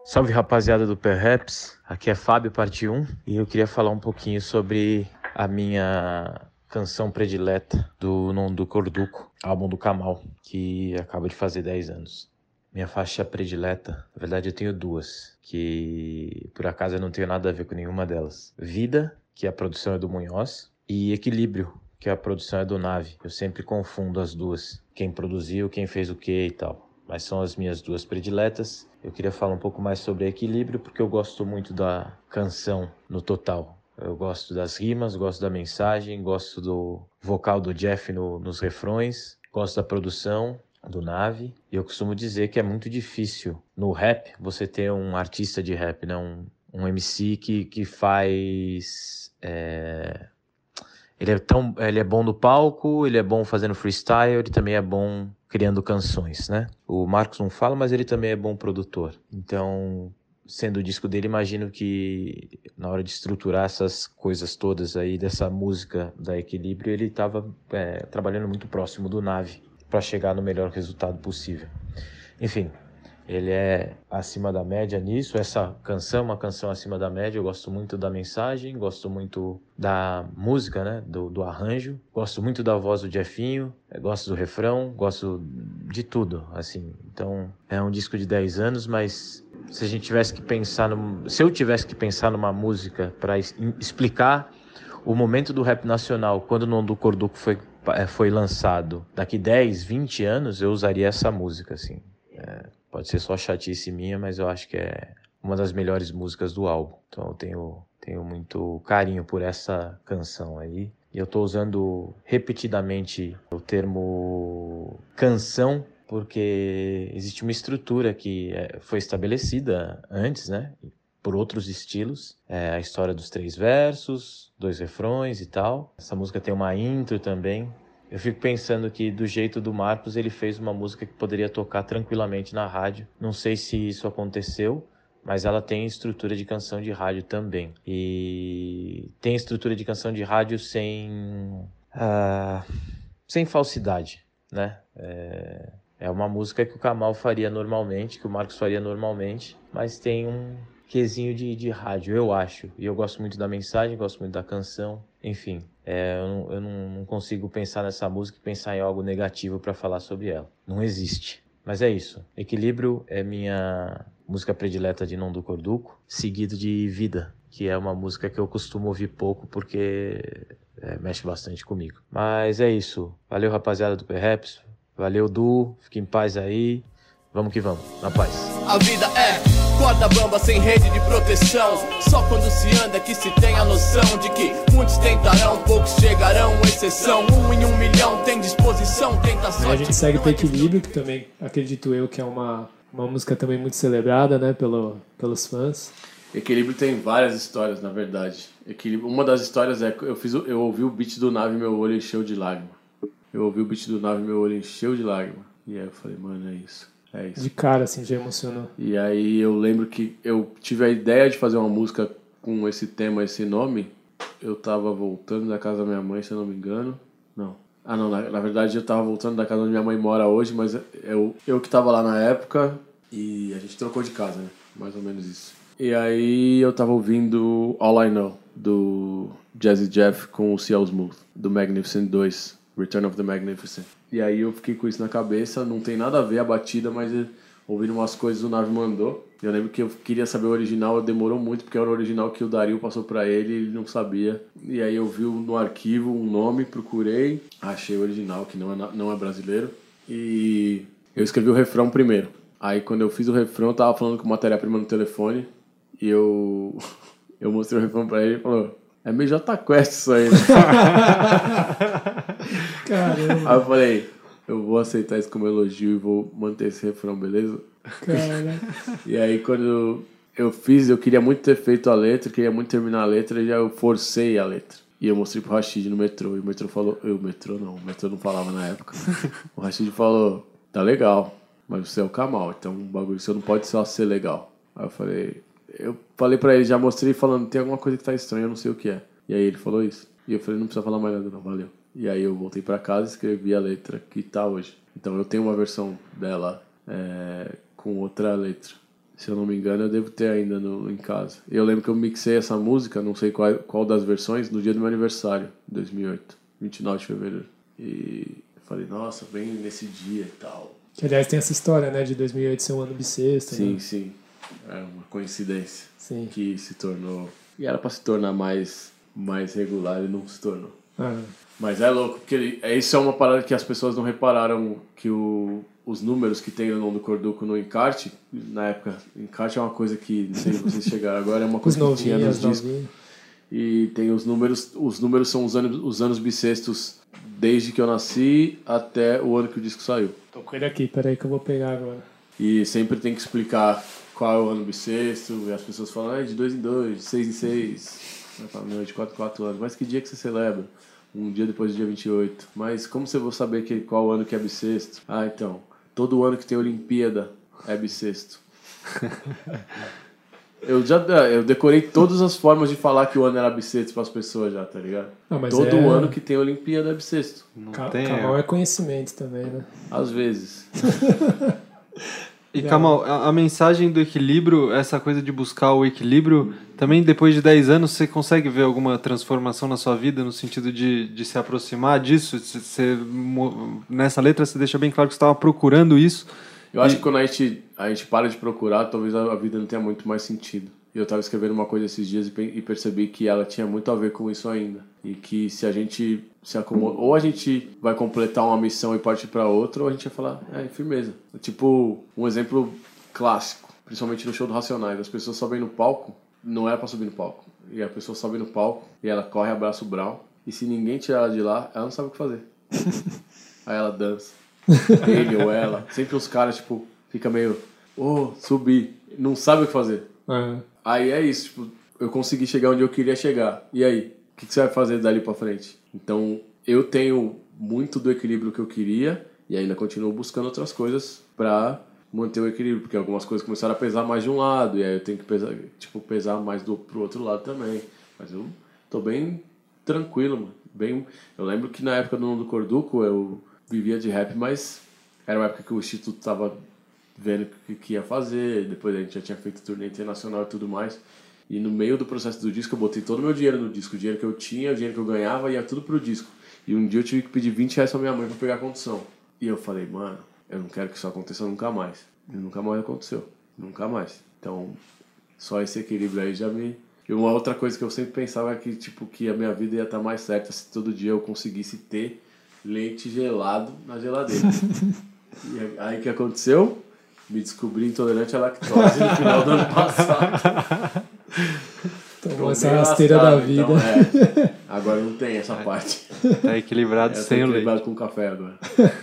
Salve rapaziada do Perhaps, aqui é Fábio Parte 1 e eu queria falar um pouquinho sobre a minha canção predileta do Nondu Corduco, álbum do Kamal, que acaba de fazer 10 anos. Minha faixa predileta, na verdade eu tenho duas, que por acaso eu não tenho nada a ver com nenhuma delas. Vida, que a produção é do Munhoz, e Equilíbrio, que a produção é do Nave. Eu sempre confundo as duas, quem produziu, quem fez o que e tal mas são as minhas duas prediletas. Eu queria falar um pouco mais sobre equilíbrio, porque eu gosto muito da canção no total. Eu gosto das rimas, gosto da mensagem, gosto do vocal do Jeff no- nos refrões, gosto da produção do Nave. E eu costumo dizer que é muito difícil no rap você ter um artista de rap, né? um, um MC que, que faz. é, Ele é, tão, ele é bom no palco, ele é bom fazendo freestyle, ele também é bom criando canções, né? O Marcos não fala, mas ele também é bom produtor. Então, sendo o disco dele, imagino que na hora de estruturar essas coisas todas aí dessa música da Equilíbrio, ele estava trabalhando muito próximo do Nave para chegar no melhor resultado possível. Enfim, ele é acima da média nisso. Essa canção é uma canção acima da média. Eu gosto muito da mensagem, gosto muito da música, né? Do, do arranjo. Gosto muito da voz do Jeffinho, eh, gosto do refrão, gosto de tudo, assim. Então, é um disco de 10 anos, mas se a gente tivesse que pensar num, se eu tivesse que pensar numa música para explicar o momento do rap nacional, quando o Nondu Corduco foi eh, foi lançado, daqui 10, 20 anos, eu usaria essa música, assim. É, Pode ser só chatice minha, mas eu acho que é uma das melhores músicas do álbum. Então eu tenho, tenho muito carinho por essa canção aí. E eu estou usando repetidamente o termo canção porque existe uma estrutura que é, foi estabelecida antes, né? Por outros estilos. É a história dos três versos, dois refrões e tal. Essa música tem uma intro também, eu fico pensando que do jeito do Marcos ele fez uma música que poderia tocar tranquilamente na rádio. Não sei se isso aconteceu, mas ela tem estrutura de canção de rádio também. E tem estrutura de canção de rádio sem ah, sem falsidade, né? É, é uma música que o Kamal faria normalmente, que o Marcos faria normalmente, mas tem um quesinho de, de rádio, eu acho. E eu gosto muito da mensagem, gosto muito da canção, enfim. É, eu não, eu não- não consigo pensar nessa música e pensar em algo negativo para falar sobre ela. Não existe. Mas é isso. Equilíbrio é minha música predileta de Nondu Corduco, seguido de Vida, que é uma música que eu costumo ouvir pouco porque é, mexe bastante comigo. Mas é isso. Valeu, rapaziada do Perhaps. Valeu, Du. Fique em paz aí. Vamos que vamos. Na paz. A vida é corda bamba sem rede de proteção. Só quando se anda que se tem a noção de que muitos tentarão, poucos chegarão. Exceção, um em um milhão tem disposição, tenta sorte. a gente segue pro. Equilíbrio, que também acredito eu que é uma, uma música também muito celebrada, né, pelo, pelos fãs. Equilíbrio tem várias histórias, na verdade. Equilíbrio, uma das histórias é que eu fiz, eu ouvi o beat do Nave e meu olho encheu de lágrima. Eu ouvi o beat do Nave e meu olho encheu de lágrima. E aí eu falei, mano, é isso. É isso. De cara, assim, já emocionou. E aí eu lembro que eu tive a ideia de fazer uma música com esse tema, esse nome. Eu tava voltando da casa da minha mãe, se eu não me engano. Não. Ah, não, na, na verdade eu tava voltando da casa onde minha mãe mora hoje, mas eu, eu que tava lá na época e a gente trocou de casa, né? Mais ou menos isso. E aí eu tava ouvindo All I Know, do Jazzy Jeff com o C.L. Smooth, do Magnificent 2, Return of the Magnificent. E aí eu fiquei com isso na cabeça, não tem nada a ver a batida, mas ouvindo umas coisas o Nave mandou. Eu lembro que eu queria saber o original, demorou muito, porque era o original que o Dario passou pra ele ele não sabia. E aí eu vi no arquivo um nome, procurei, achei o original, que não é, não é brasileiro. E eu escrevi o refrão primeiro. Aí quando eu fiz o refrão, eu tava falando com matéria-prima no telefone. E eu, <laughs> eu mostrei o refrão pra ele e ele falou: É meio J Quest isso aí, né? <laughs> Caramba, Aí eu falei: Eu vou aceitar isso como elogio e vou manter esse refrão, beleza? cara. E aí quando eu fiz, eu queria muito ter feito a letra, queria muito terminar a letra, e já eu forcei a letra. E eu mostrei pro Rashid no metrô, e o metrô falou, eu, o metrô não, o metrô não falava na época. <laughs> O Rashid falou, tá legal, mas você é o Kamal, então o bagulho você não pode só ser legal. Aí eu falei, eu falei pra ele, já mostrei falando, tem alguma coisa que tá estranha, eu não sei o que é. E aí ele falou isso. E eu falei, não precisa falar mais nada não, valeu. E aí eu voltei pra casa e escrevi a letra que tá hoje. Então eu tenho uma versão dela é, com outra letra. Se eu não me engano, eu devo ter ainda no, em casa. Eu lembro que eu mixei essa música, não sei qual, qual das versões, no dia do meu aniversário, 2008, 29 de fevereiro. E eu falei, nossa, bem nesse dia e tal. Que, aliás, tem essa história, né? De 2008 ser um ano bissexto. Sim, Né? sim. É uma coincidência Sim. que se tornou. E era pra se tornar mais, mais regular e não se tornou. Ah, Mas é louco, porque ele- é- isso é uma parada que as pessoas não repararam que o, os números que tem no nome do Corduco no encarte, na época, encarte é uma coisa que, não sei se vocês chegaram agora, é uma coisa que tinha nos discos. E tem os números, os números são os anos, os anos bissextos desde que eu nasci até o ano que o disco saiu. Tô com ele aqui, peraí que eu vou pegar agora. E sempre tem que explicar qual é o ano bissexto, e as pessoas falam, ah, é de dois em dois, de seis em seis. Eu falo, não, é de quatro em quatro anos. Mas que dia que você celebra? Um dia depois do dia 28. Mas como você vai saber que, qual ano que é bissexto? Ah, então, todo ano que tem Olimpíada é bissexto. <laughs> eu já eu decorei todas as formas de falar que o ano era bissexto para as pessoas já, tá ligado? Não, mas todo é- ano que tem Olimpíada é bissexto. Não Ca- tem. Kamal é conhecimento também, né? Às vezes. <laughs> E Kamal, a, a mensagem do equilíbrio, essa coisa de buscar o equilíbrio, também depois de 10 anos você consegue ver alguma transformação na sua vida no sentido de, de se aproximar disso? Você, nessa letra você deixa bem claro que você estava procurando isso. Eu acho que quando a gente, a gente para de procurar, talvez a, a vida não tenha muito mais sentido. E eu estava escrevendo uma coisa esses dias e, e percebi que ela tinha muito a ver com isso ainda. E que se a gente se acomoda, ou a gente vai completar uma missão e partir para outra, ou a gente vai falar, é, firmeza. Tipo, um exemplo clássico, principalmente no show do Racionais, as pessoas sobem no palco, não era para subir no palco. E a pessoa sobe no palco e ela corre, abraça o Brown, e se ninguém tirar ela de lá, ela não sabe o que fazer. <laughs> Aí ela dança. Ele ou ela. Sempre os caras, tipo, fica meio, oh, subi. Não sabe o que fazer. Ah, Aí é isso, tipo, eu consegui chegar onde eu queria chegar. E aí? Que, que você vai fazer dali pra frente? Então, eu tenho muito do equilíbrio que eu queria e ainda continuo buscando outras coisas pra manter o equilíbrio, porque algumas coisas começaram a pesar mais de um lado e aí eu tenho que pesar, tipo, pesar mais do pro outro lado também. Mas eu tô bem tranquilo, mano. Bem, eu lembro que na época do Nome do Corduco eu vivia de rap, mas era uma época que o Instituto tava vendo o que, que ia fazer, depois a gente já tinha feito turnê internacional e tudo mais. E no meio do processo do disco eu botei todo o meu dinheiro no disco, o dinheiro que eu tinha, o dinheiro que eu ganhava, ia tudo pro disco. E um dia eu tive que pedir 20 reais pra minha mãe pra pegar a condução. E eu falei, mano, eu não quero que isso aconteça nunca mais. E nunca mais aconteceu. Nunca mais. Então, só esse equilíbrio aí já me. E uma outra coisa que eu sempre pensava é que, tipo, que a minha vida ia estar mais certa se todo dia eu conseguisse ter leite gelado na geladeira. <laughs> e aí o que aconteceu? Me descobri intolerante à lactose no final do ano passado. <laughs> tomou essa rasteira da lascado, vida. então, é. <laughs> Agora não tem essa parte. Tá equilibrado É, sem o leite. equilibrado com café agora. <laughs>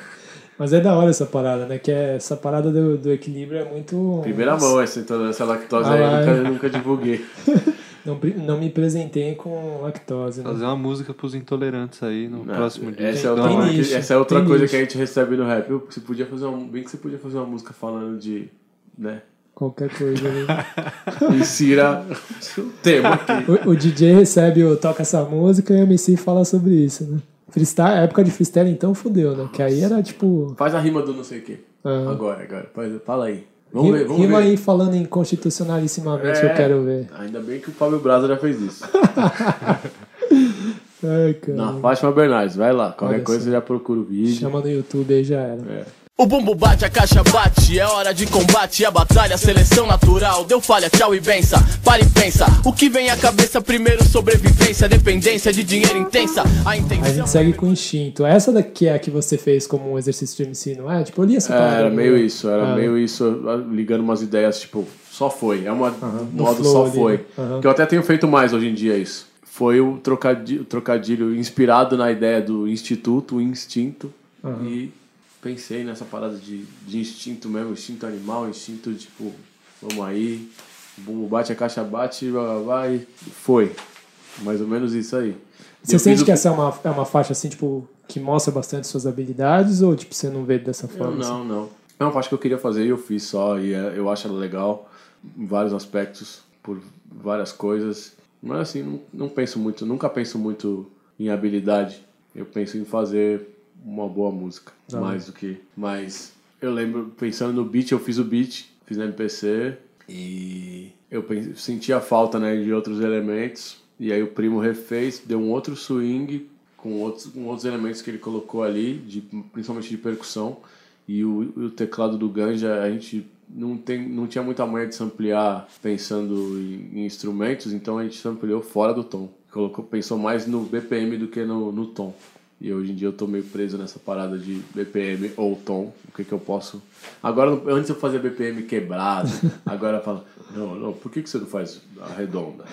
Mas é da hora essa parada, né? Que é, essa parada do, do equilíbrio é muito. Primeira mão essa intolerância à lactose Ah, aí, eu nunca, eu nunca divulguei. <laughs> Não, não me presenteiem com lactose, né? Fazer uma música pros intolerantes aí no Não, próximo dia. Essa é Então, outra, que- nicho, essa é outra coisa nicho. que a gente recebe no rap. Eu- Você podia fazer uma, bem que você podia fazer uma música falando de, né? Qualquer coisa. né? <laughs> Insira o tema aqui. o, o DJ recebe o toca essa música e o MC fala sobre isso, né? Freestyle, época de freestyle então fudeu, né? Que aí era tipo. Faz a rima do não sei o quê. Ah. Agora, agora. Faz, fala aí. Vamos Rima, ver, vamos rima ver. aí falando em constitucionalissimamente que É. eu quero ver. Ainda bem que o Fábio Braza já fez isso. <laughs> Ai, cara. Na Fátima Bernardes, vai lá. Qualquer Olha coisa só. você já procura o vídeo. Chama no YouTube aí já era. É. O bumbo bate, a caixa bate, é hora de combate, a batalha, seleção natural, deu falha, tchau e benção, para e pensa, o que vem à cabeça primeiro, sobrevivência, dependência de dinheiro intensa, a intenção... A gente segue com instinto. Essa daqui é a que você fez como um exercício de MC, não é? Tipo, eu li essa É, palavra era no- meio isso, era Ah. meio isso, ligando umas ideias, tipo, só foi. É uma no modo só ali, foi. né? Que eu até tenho feito mais hoje em dia isso. Foi o trocadilho, o trocadilho inspirado na ideia do instituto, o instinto. E pensei nessa parada de, de instinto mesmo, instinto animal, instinto tipo, vamos aí, o bumbo bate, a caixa bate, blá, blá, blá, e foi. Mais ou menos isso aí. Você Eu sente o- que essa é uma, é uma faixa assim, tipo, que mostra bastante suas habilidades ou tipo, você não vê dessa forma? assim? não, não. É uma parte que eu queria fazer e eu fiz só. E é- eu acho ela legal em vários aspectos, por várias coisas. Mas assim, não, não penso muito, nunca penso muito em habilidade. Eu penso em fazer uma boa música, Da mais do que. Mas eu lembro, pensando no beat, eu fiz o beat, fiz na MPC e eu senti a falta né, de outros elementos. E aí o primo refez, deu um outro swing com outros, com outros elementos que ele colocou ali, de, principalmente de percussão. E o, o teclado do Ganja, a gente não, tem, não tinha muita manha de samplear pensando em, em instrumentos, então a gente sampleou fora do tom. Colocou, pensou mais no BPM do que no, no tom. E hoje em dia eu tô meio preso nessa parada de BPM ou tom. O que que eu posso... Agora, antes eu fazia BPM quebrado, <laughs> agora eu falo, não, não, por que que você não faz a redonda?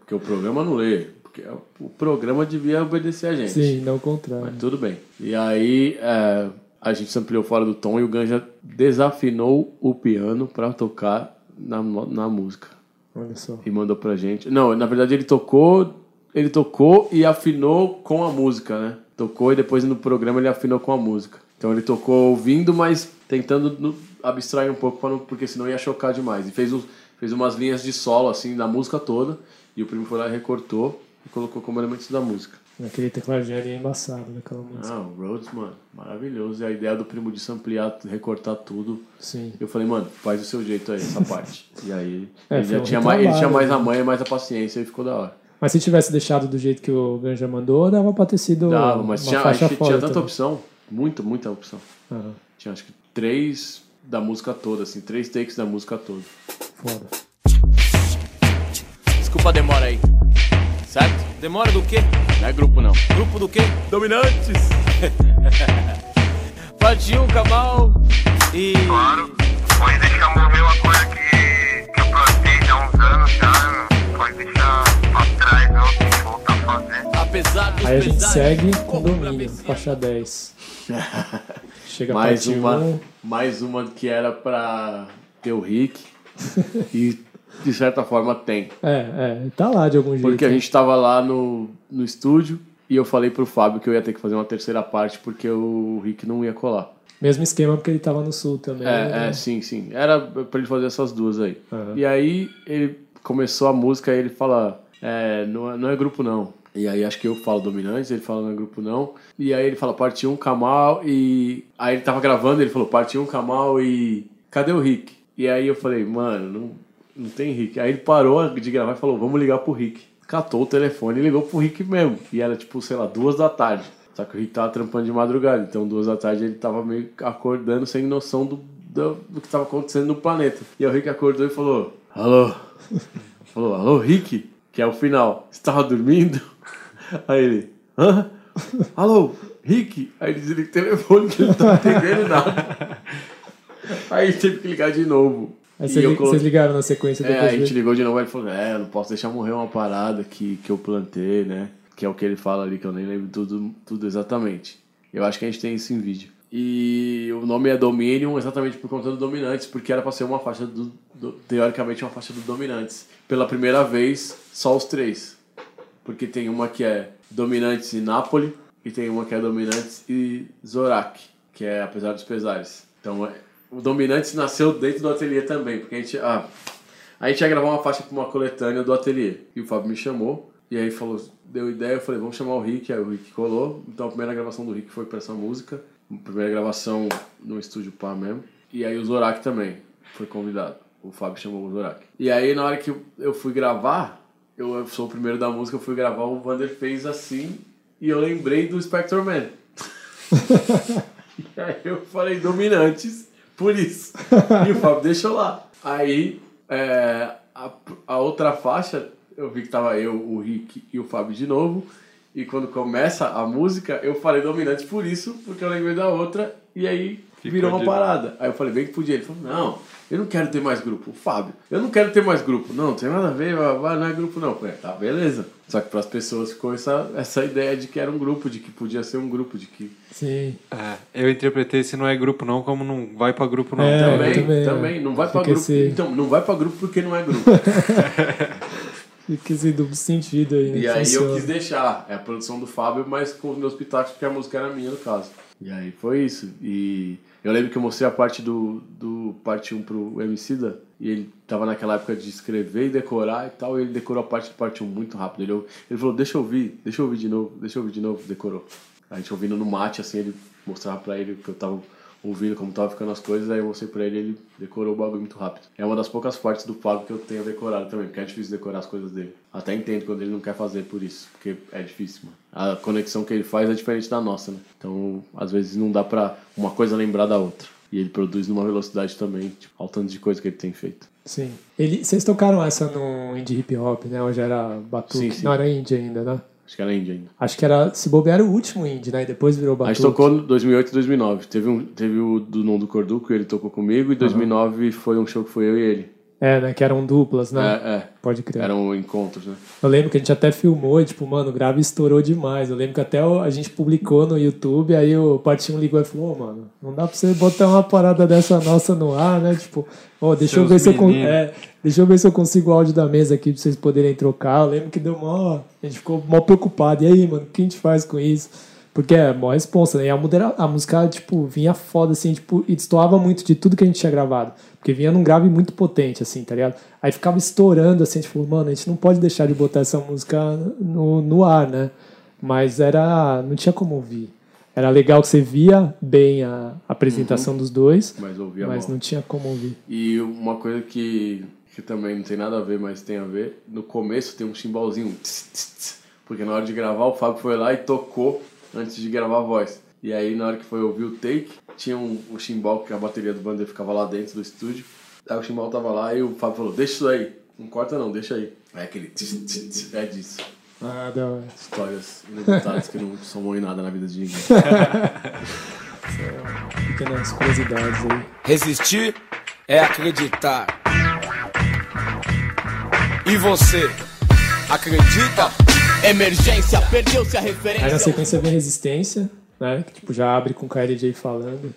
Porque o programa não lê. Porque o programa devia obedecer a gente. Sim, não o contrário. Mas tudo bem. E aí é, a gente se ampliou fora do tom e o Ganja desafinou o piano pra tocar na, na música. Olha só. E mandou pra gente. Não, na verdade ele tocou. Ele tocou e afinou com a música, né? Tocou e depois no programa ele afinou com a música. Então ele tocou ouvindo, mas tentando no- abstrair um pouco, pra não, porque senão ia chocar demais. E fez, um, fez umas linhas de solo, assim, na música toda. E o primo foi lá e recortou e colocou como elementos da música. Aquele tecladinho é embaçado daquela música. Ah, o Rhodes, mano, maravilhoso. E a ideia do primo de samplear, recortar tudo. Sim. Eu falei, mano, faz do seu jeito aí, essa parte. E aí, <laughs> É, ele já um tinha mais, ele tinha mais né? a manha, mais a paciência e ficou da hora. Mas se tivesse deixado do jeito que o Ganja mandou, dava pra ter sido Dava, mas uma tinha, faixa foda tinha tanta também. opção. Muita, muita opção. Aham, Tinha acho que três da música toda, assim, três takes da música toda. foda. Desculpa a demora aí. Certo? Demora do quê? Não é grupo, não. Grupo do quê? Dominantes. <laughs> 1, Kamal. E. Claro, pode deixar morrer uma coisa que, que eu plantei há uns anos já, pode deixar Aí a gente segue com corro pra domínio, vencer. faixa 10. <laughs> Chega Mais parte uma, 1. mais uma que era pra ter o Rick. <laughs> e de certa forma tem. É, é, tá lá de algum jeito. Porque a gente tava lá no, no estúdio e eu falei pro Fábio que eu ia ter que fazer uma terceira parte porque o Rick não ia colar. Mesmo esquema porque ele tava no sul também. É, né? é, sim, sim. Era pra ele fazer essas duas aí. Aham. E aí ele começou a música e ele fala: é, não, é- não é grupo não. E aí acho que eu falo dominantes, ele fala não é grupo não. E aí ele fala parte 1, Kamal e. Aí ele tava gravando, ele falou parte 1, Kamal e. Cadê o Rick? E aí eu falei, mano, não, não tem Rick. Aí ele parou de gravar e falou, vamos ligar pro Rick. Catou o telefone e ligou pro Rick mesmo. E era tipo, sei lá, duas da tarde. Só que o Rick tava trampando de madrugada. Então duas da tarde ele tava meio acordando sem noção do, do, do que tava acontecendo no planeta. E aí o Rick acordou e falou, alô? <laughs> Falou, alô, Rick? Que é o final. Você tava dormindo? <laughs> Aí ele, hã? Alô, Rick? Aí ele desliga o telefone que ele não tá entendendo nada. <laughs> Aí teve que ligar de novo. Aí vocês, coloquei- vocês ligaram na sequência é, depois a gente ligou de novo e ele falou, é, não posso deixar morrer uma parada que, que eu plantei, né? Que é o que ele fala ali, que eu nem lembro tudo, tudo exatamente. Eu acho que a gente tem isso em vídeo. E o nome é Dominion exatamente por conta do Dominantes, porque era pra ser uma faixa do, do- teoricamente uma faixa do Dominantes. Pela primeira vez, só os três. Porque tem uma que é Dominantes e Napoli, e tem uma que é Dominantes e Zorak, que é Apesar dos Pesares. Então, é- o Dominantes nasceu dentro do ateliê também, porque a gente, ah, a gente ia gravar uma faixa para uma coletânea do ateliê. E o Fábio me chamou, e aí falou, deu ideia, eu falei, vamos chamar o Rick, aí o Rick colou. Então a primeira gravação do Rick foi para essa música, primeira gravação no estúdio Pá mesmo. E aí o Zorak também foi convidado. O Fábio chamou o Zorak. E aí na hora que eu- fui gravar, eu, sou o primeiro da música, eu fui gravar, o Vander fez assim, e eu lembrei do Spectre Man. <laughs> Aí eu falei dominantes, por isso. E o Fábio deixou lá. Aí é, a, a outra faixa, eu vi que tava eu, o Rick e o Fábio de novo. E quando começa a música, eu falei dominantes por isso, porque eu lembrei da outra. E aí Ficou virou uma de- parada. Aí eu falei, bem que podia. Ele falou, não, eu não quero ter mais grupo. O Fábio, eu não quero ter mais grupo. Não, não tem nada a ver, não é grupo não. Eu falei, tá, beleza. Só que para as pessoas ficou essa, essa ideia de que era um grupo, de que podia ser um grupo, de que... Sim. É, eu interpretei se não é grupo não, como não vai pra grupo não. É, também, também, também, não vai para grupo. esse- Então, não vai para grupo porque não é grupo. <laughs> Fica esse duplo sentido aí, né? e aí eu Funciona. quis deixar. É a produção do Fábio, mas com os meus pitacos, porque a música era minha no caso. E aí foi isso. E eu lembro que eu mostrei a parte do, do parte 1 pro Emicida, e ele tava naquela época de escrever e decorar e tal, e ele decorou a parte do parte 1 muito rápido. Ele, ele falou, deixa eu ouvir, deixa eu ouvir de novo, deixa eu ouvir de novo, decorou. A gente ouvindo no mate, assim, ele mostrava pra ele que eu tava ouvindo como tava ficando as coisas, aí eu mostrei pra ele ele decorou o bagulho muito rápido. É uma das poucas partes do Fábio que eu tenho decorado também, porque é difícil decorar as coisas dele. Até entendo quando ele não quer fazer por isso, porque é difícil, mano. A conexão que ele faz é diferente da nossa, né? Então, às vezes não dá pra uma coisa lembrar da outra. E ele produz numa velocidade também, tipo, ao tanto de coisa que ele tem feito. Sim. Ele, vocês tocaram essa no indie hip hop, né? Ou já era batuque? Sim, sim. Não era indie ainda, né? Acho que era indie ainda. Acho que era, se bobear, era o último indie, né? E depois virou A batuque. gente tocou em 2008 e 2009. Teve, um, teve o do Não do Corduco, ele tocou comigo, e 2009 foi um show que foi eu e ele. É, né? Que eram duplas, né? É, é. Pode crer. Eram encontros, né? Eu lembro que a gente até filmou e, tipo, mano, o grave estourou demais. Eu lembro que até a gente publicou no YouTube, aí o Partinho ligou e falou, ô, mano, não dá pra você botar uma parada dessa nossa no ar, né? Tipo, ó, deixa eu Seus ver se eu, meninos. é, deixa eu ver se eu consigo o áudio da mesa aqui pra vocês poderem trocar. Eu lembro que deu mó. A gente ficou mó preocupado. E aí, mano, o que a gente faz com isso? Porque é mó responsa, né? E a, modera- a música, tipo, vinha foda, assim, tipo, e destoava muito de tudo que a gente tinha gravado. Porque vinha num grave muito potente, assim, tá ligado? Aí ficava estourando, assim, a gente falou, mano, a gente não pode deixar de botar essa música no, no ar, né? Mas era. Não tinha como ouvir. Era legal que você via bem a apresentação dos dois, Mas ouvia mas não tinha como ouvir. E uma coisa que, que também não tem nada a ver, mas tem a ver, no começo tem um chimbalzinho, tss, tss, tss, porque na hora de gravar o Fábio foi lá e tocou antes de gravar a voz. E aí na hora que foi ouvir o take, tinha um, um chimbal que a bateria do Bander ficava lá dentro do estúdio. Aí o chimbal tava lá e o Fábio falou, deixa isso aí. Não corta não, deixa aí. Aí aquele tss, tss, tss, é disso. Ah, da hora. Histórias inusitadas que não somam em nada na vida de ninguém. <laughs> Pequenas curiosidades aí. Resistir é acreditar. E você acredita? Emergência, perdeu-se a Aí na referência. sequência vem Resistência, né? Que tipo, já abre com o KLJ falando.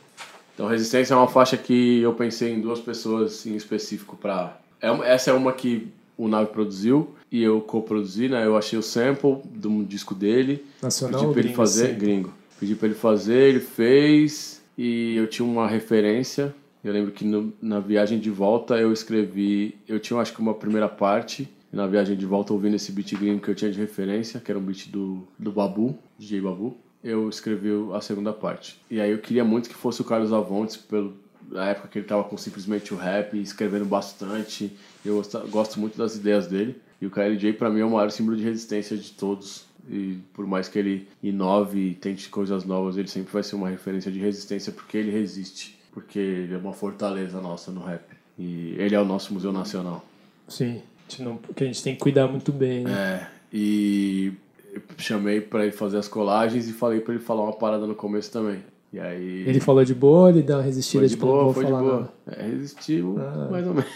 Então, Resistência é uma faixa que eu pensei em duas pessoas em específico para. essa é uma que o Nave produziu e eu co-produzi, né? Eu achei o sample de um disco dele, Nacional pedi pra ele gringo fazer, sempre? gringo. Pedi pra ele fazer, ele fez e eu tinha uma referência. Eu lembro que no- na viagem de volta eu escrevi, eu tinha acho que uma primeira parte e na viagem de volta ouvindo esse beat gringo que eu tinha de referência, que era um beat do, do Babu, DJ Babu, eu escrevi a segunda parte. E aí eu queria muito que fosse o Carlos Avontes, pelo, na época que ele tava com simplesmente o rap, escrevendo bastante. Eu gosto, gosto muito das ideias dele. E o KLJ pra mim é o maior símbolo de resistência de todos. E por mais que ele inove e tente coisas novas, ele sempre vai ser uma referência de resistência porque ele resiste. Porque ele é uma fortaleza nossa no rap. E ele é o nosso Museu Nacional. Sim. Gente não, porque a gente tem que cuidar muito bem, né? É, e eu chamei pra ele fazer as colagens e falei pra ele falar uma parada no começo também. E aí. Ele falou de boa, ele dá uma resistida, Foi de tipo, não boa, vou foi de boa. É, resistiu Ah. mais ou menos.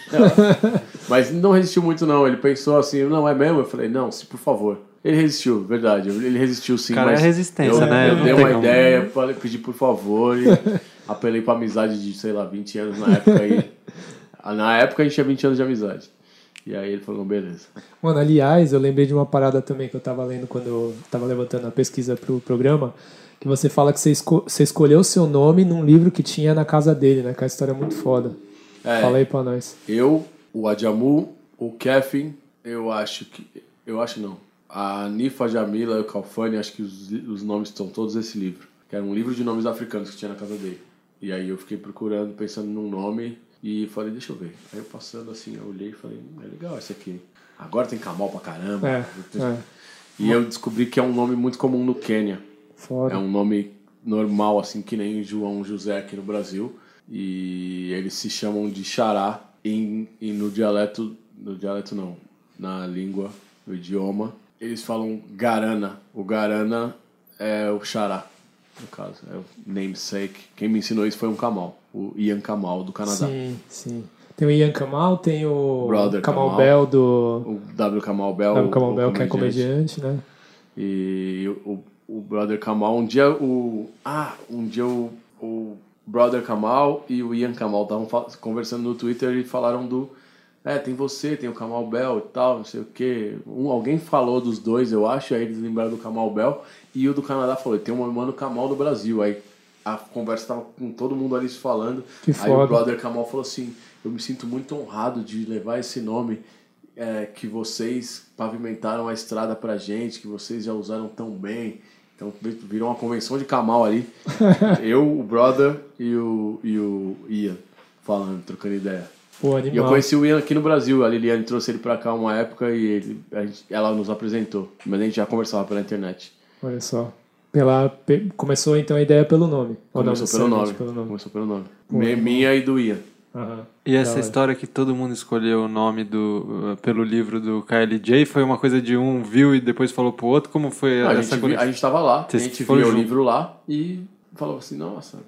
<laughs> Mas não resistiu muito, não. Ele pensou assim, não, é mesmo? Eu falei, não, se por favor. Ele resistiu, verdade. Ele resistiu sim, Cara, mas. é resistência, eu, né? Eu Não dei uma como. ideia, falei, pedi por favor. E <laughs> apelei pra amizade de, sei lá, 20 anos na época aí. <laughs> Na época a gente tinha 20 anos de amizade. E aí ele falou, beleza. Mano, aliás, eu lembrei de uma parada também que eu tava lendo quando eu tava levantando a pesquisa pro programa, que você fala que você, esco você escolheu o seu nome num livro que tinha na casa dele, né? Que é uma história muito foda. É. Fala aí pra nós. Eu, o Adjamu, o Kefin, eu acho que. Eu acho não. A Nifa Jamila e o Calfani, acho que os, os nomes estão todos nesse livro. Que era um livro de nomes africanos que tinha na casa dele. E aí eu fiquei procurando, pensando num nome e falei, deixa eu ver. Aí eu passando assim, eu olhei e falei, é legal esse aqui. Agora tem Kamal pra caramba. É, é. E eu descobri que é um nome muito comum no Quênia. Foda. É um nome normal, assim, que nem João José aqui no Brasil. E eles se chamam de Xará em, e no dialeto, no dialeto não, na língua, no idioma, eles falam Garana. O Garana é o Xará, no caso, é o namesake. Quem me ensinou isso foi um Kamal, o Ian Kamal do Canadá. Sim, sim. Tem o Ian Kamal, tem o Brother Kamal, Kamal. Bell do O W. Kamal Bell, W. Kamal Bell, que é comediante, né? E o, o Brother Kamal, um dia o. Ah, um dia o, o Brother Kamal e o Ian Kamal estavam conversando no Twitter e falaram do. É, tem você, tem o Kamal Bell e tal, não sei o quê. Um, alguém falou dos dois, eu acho, aí eles lembraram do Kamal Bell. E o do Canadá falou: tem um mano Kamal do Brasil. Aí a conversa tava com todo mundo ali se falando. Que aí foda. o Brother Kamal falou assim: eu me sinto muito honrado de levar esse nome é, que vocês pavimentaram a estrada pra gente, que vocês já usaram tão bem. Então virou uma convenção de Kamal ali. <laughs> eu, o Brother e o, e o Ian falando, trocando ideia. Pô, E eu conheci o Ian aqui no Brasil. A Liliane trouxe ele pra cá uma época e ele, a gente- ela nos apresentou. Mas a gente já conversava pela internet. Olha só. Pela, pe- começou então a ideia pelo nome. Ou não Começou pelo nome. pelo nome. Começou pelo nome. Pô, animal. Minha e do Ian. Aham. E essa história que todo mundo escolheu o nome do uh, pelo livro do KLJ foi uma coisa de um viu e depois falou pro outro? Como foi a, essa conexão? a gente tava lá, Vocês a gente foram via o junto. livro lá e falou assim, nossa.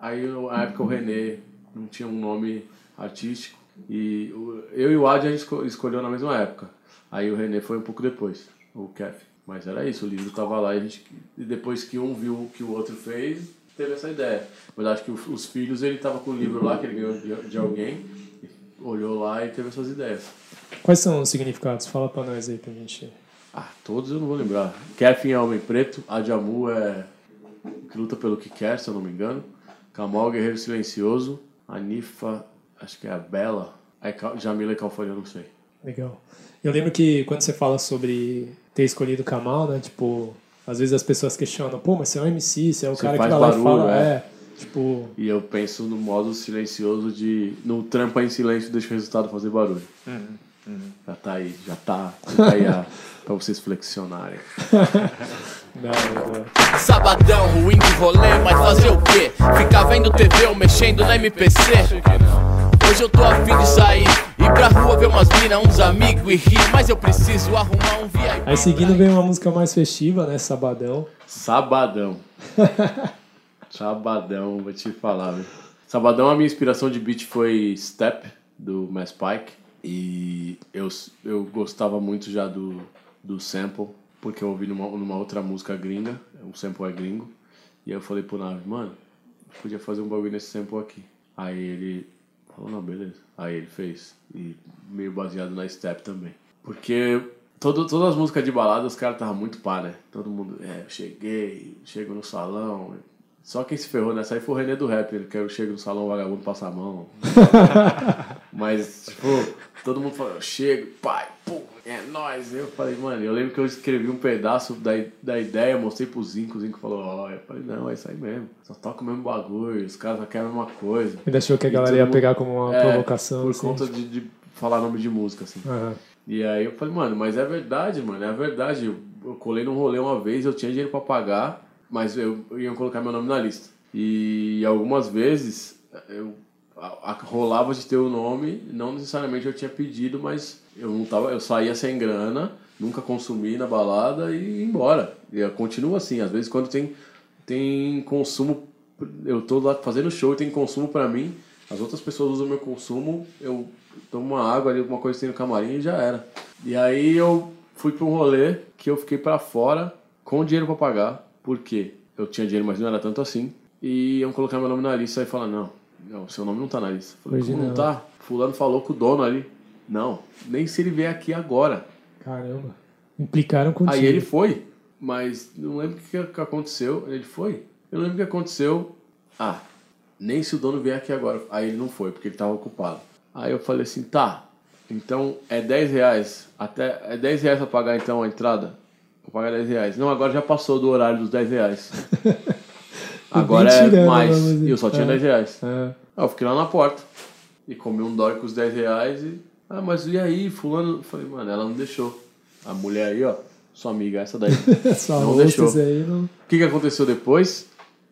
Aí eu- na época o René não tinha um nome artístico. E eu e o Adi a gente esco- escolheu na mesma época. Aí o René foi um pouco depois, o Kef. Mas era isso, o livro tava lá e, gente, e depois que um viu o que o outro fez, teve essa ideia. Mas acho que o- os filhos, ele tava com o livro lá, que ele ganhou de, de alguém, olhou lá e teve essas ideias. Quais são os significados? Fala pra nós aí pra gente. Ah, todos eu não vou lembrar. Kefin é homem preto, Adjamu é que luta pelo que quer, se eu não me engano. Kamal, guerreiro silencioso. Anifa, acho que é a Bela. Ca- Jamila e Calfone, eu não sei. Legal. Eu lembro que quando você fala sobre ter escolhido o Kamal, né? Tipo, às vezes as pessoas questionam, pô, mas você é um MC, você é o Você cara que faz vai lá e barulho, fala, é. é. Tipo, E eu penso no modo silencioso de. No trampa em silêncio, deixa o resultado fazer barulho. Já tá aí, já tá. Já tá aí a, <laughs> pra vocês flexionarem. <laughs> Sabadão, ruim de rolê, mas fazer o quê? Ficar vendo TV ou mexendo na MPC? Hoje eu tô afim de sair, ir pra rua ver umas mina, uns amigos e rir, mas eu preciso arrumar um VIP. Aí seguindo vem uma música mais festiva, né? Sabadão. Sabadão. <laughs> Sabadão, vou te falar, viu? Sabadão, a minha inspiração de beat foi Step, do Mass Pike. E eu, eu gostava muito já do, do sample, porque eu ouvi numa, numa outra música gringa, o sample é gringo. E aí eu falei pro Nave, mano, podia fazer um bagulho nesse sample aqui. Aí ele falou, não, beleza. Aí ele fez. E meio baseado na Step também. Porque todo, todas as músicas de balada, os caras estavam muito pá, né? Todo mundo, é, eu cheguei, chego no salão. Só quem se ferrou nessa aí foi o René do Rap, ele que eu chego no salão, o vagabundo passa a mão. <laughs> Mas, tipo, todo mundo falou, eu chego, pai, pô, é nóis. Eu falei, mano, eu lembro que eu escrevi um pedaço da, da ideia, mostrei pro Zinco, o Zinco falou, ó, eu falei, não, é isso aí mesmo. Só toca o mesmo bagulho, os caras só querem a mesma coisa. Ele achou que a galera ia pegar como uma É, provocação. Por assim. conta de, de falar nome de música, assim. Aham. E aí eu falei, mano, mas é verdade, mano, é verdade. Eu, eu colei num rolê uma vez, eu tinha dinheiro pra pagar, mas eu, eu ia colocar meu nome na lista. E algumas vezes eu rolava de ter o nome, não necessariamente eu tinha pedido, mas eu não tava, eu saía sem grana, nunca consumi na balada e ia embora. E eu continuo assim, às vezes quando tem tem consumo, eu tô lá fazendo show e tem consumo pra mim, as outras pessoas usam meu consumo, eu tomo uma água ali, alguma coisa tem no camarim e já era. E aí eu fui pra um rolê que eu fiquei pra fora com dinheiro pra pagar, porque eu tinha dinheiro, mas não era tanto assim, e iam colocar meu nome na lista e falar, não, não, seu nome não tá na lista. Falei, Hoje como não não. tá? Fulano falou com o dono ali. Não, nem se ele vier aqui agora. Caramba. Implicaram contigo. Aí ele foi, mas não lembro o que, que aconteceu. Ele foi. Eu não lembro o que aconteceu. Ah, nem se o dono vier aqui agora. Aí ele não foi, porque ele tava ocupado. Aí eu falei assim, tá, então é 10 reais. Até, é 10 reais pra pagar então a entrada? Vou pagar 10 reais. Não, agora já passou do horário dos 10 reais. <laughs> agora é mais. E eu só tinha É. 10 reais. É. Eu fiquei lá na porta e comi um dói com os 10 reais e. Ah, mas e aí, fulano? Eu falei, mano, ela não deixou. A mulher aí, ó, sua amiga, essa daí. <laughs> Não deixou. aí não. O que, que aconteceu depois?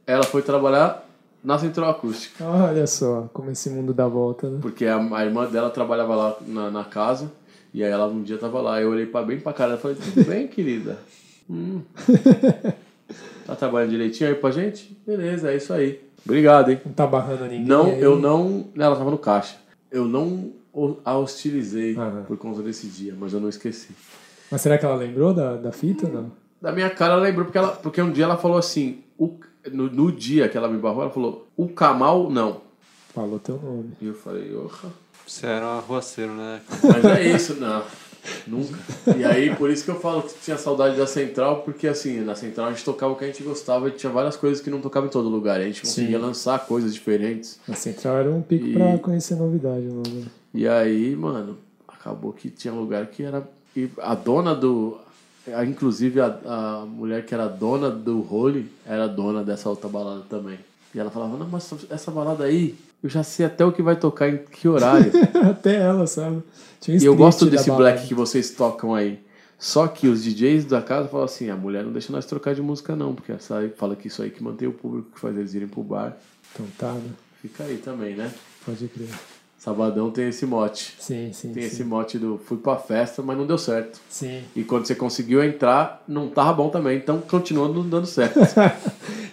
ela foi trabalhar na Central Acústica. Olha só como esse mundo dá volta, né? Porque a, a irmã dela trabalhava lá na, na casa. E aí ela um dia tava lá. Eu olhei pra, bem pra cara e falei, tudo bem, querida? <laughs> Hum. Tá trabalhando direitinho aí pra gente? Beleza, é isso aí. Obrigado, hein? Não tá barrando ninguém. Não, aí. eu não. Ela tava no caixa. Eu não a hostilizei Aham. por conta desse dia, mas eu não esqueci. Mas será que ela lembrou da, da fita? Não. Da minha cara ela lembrou, porque, ela, porque um dia ela falou assim, o- no, no dia que ela me barrou, ela falou, o Kamal não. Falou teu nome. E eu falei, oxa. Você era um arruaceiro, né? Mas é isso, não. Nunca. E aí, por isso que eu falo que tinha saudade da Central, porque assim, na Central a gente tocava o que a gente gostava e tinha várias coisas que não tocava em todo lugar. A gente conseguia lançar coisas diferentes. A Central era um pico E- pra conhecer novidade, mano. E aí, mano, acabou que tinha lugar que era. E a dona do. a- Inclusive a, a mulher que era dona do role era dona dessa outra balada também. E ela falava, não, mas essa balada aí, eu já sei até o que vai tocar em que horário. <laughs> Até ela, sabe? Tinha um E eu gosto desse black que vocês tocam aí. Só que os DJs da casa falam assim, a mulher não deixa nós trocar de música não, porque essa fala que isso aí que mantém o público, que faz eles irem pro bar. Então tá, né? Fica aí também, né? Pode crer. Sabadão tem esse mote. Sim, sim. Tem sim. esse mote do fui pra festa, mas não deu certo. Sim. E quando você conseguiu entrar, não tava bom também, então continua não dando certo. <laughs>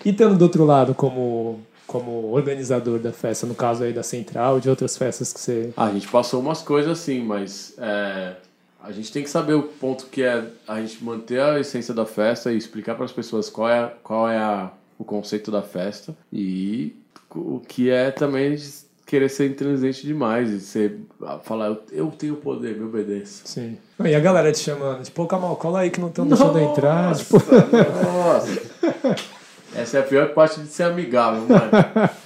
E estando do outro lado, como, como organizador da festa, no caso aí da Central e de outras festas que você. Ah, a gente passou umas coisas assim, mas é, a gente tem que saber o ponto que é a gente manter a essência da festa e explicar para as pessoas qual é, qual é a, o conceito da festa e o que é também querer ser inteligente demais e ser, falar eu, tenho poder, me obedeça. Sim. E a galera te chamando, tipo, Kamal, cola aí que não estão deixando entrar. Tipo, Nossa! <laughs> Essa é a pior parte de ser amigável, mano. <laughs>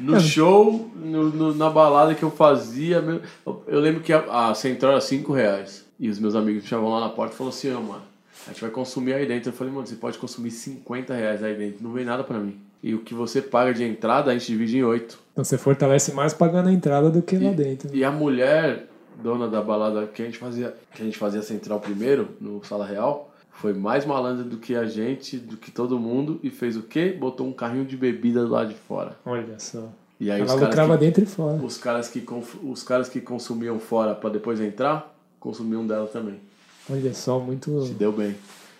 No show, no, no- na balada que eu fazia, meu- eu, eu lembro que a, a central era 5 reais. E os meus amigos me chamavam lá na porta e falaram assim, ó, mano, a gente vai consumir aí dentro. Eu falei, mano, você pode consumir 50 reais aí dentro, não vem nada pra mim. E o que você paga de entrada, a gente divide em 8. então você fortalece mais pagando a entrada do que lá dentro. E a mulher, dona da balada que a gente fazia, que a gente fazia central primeiro, no Sala Real, foi mais malandra do que a gente, do que todo mundo, e fez o quê? Botou um carrinho de bebida do lado de fora. Olha só. E aí Ela os caras, que, dentro e fora. os, caras que, os caras que consumiam fora pra depois entrar, consumiam dela também. Olha só, muito. Se deu bem.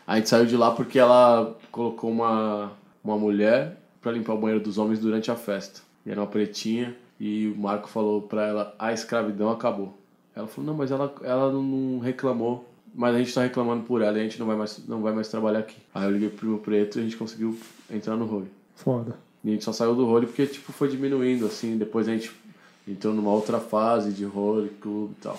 A gente saiu de lá porque ela colocou uma, uma mulher pra limpar o banheiro dos homens durante a festa. E era uma pretinha, e o Marco falou pra ela, a escravidão acabou. Ela falou, não, mas ela, ela não reclamou. Mas a gente tá reclamando por ela e a gente não vai mais, não vai mais trabalhar aqui. Aí eu liguei pro Primo Preto e a gente conseguiu entrar no role. Foda. E a gente só saiu do role porque, tipo, foi diminuindo, assim. Depois a gente entrou numa outra fase de role, clube e tal.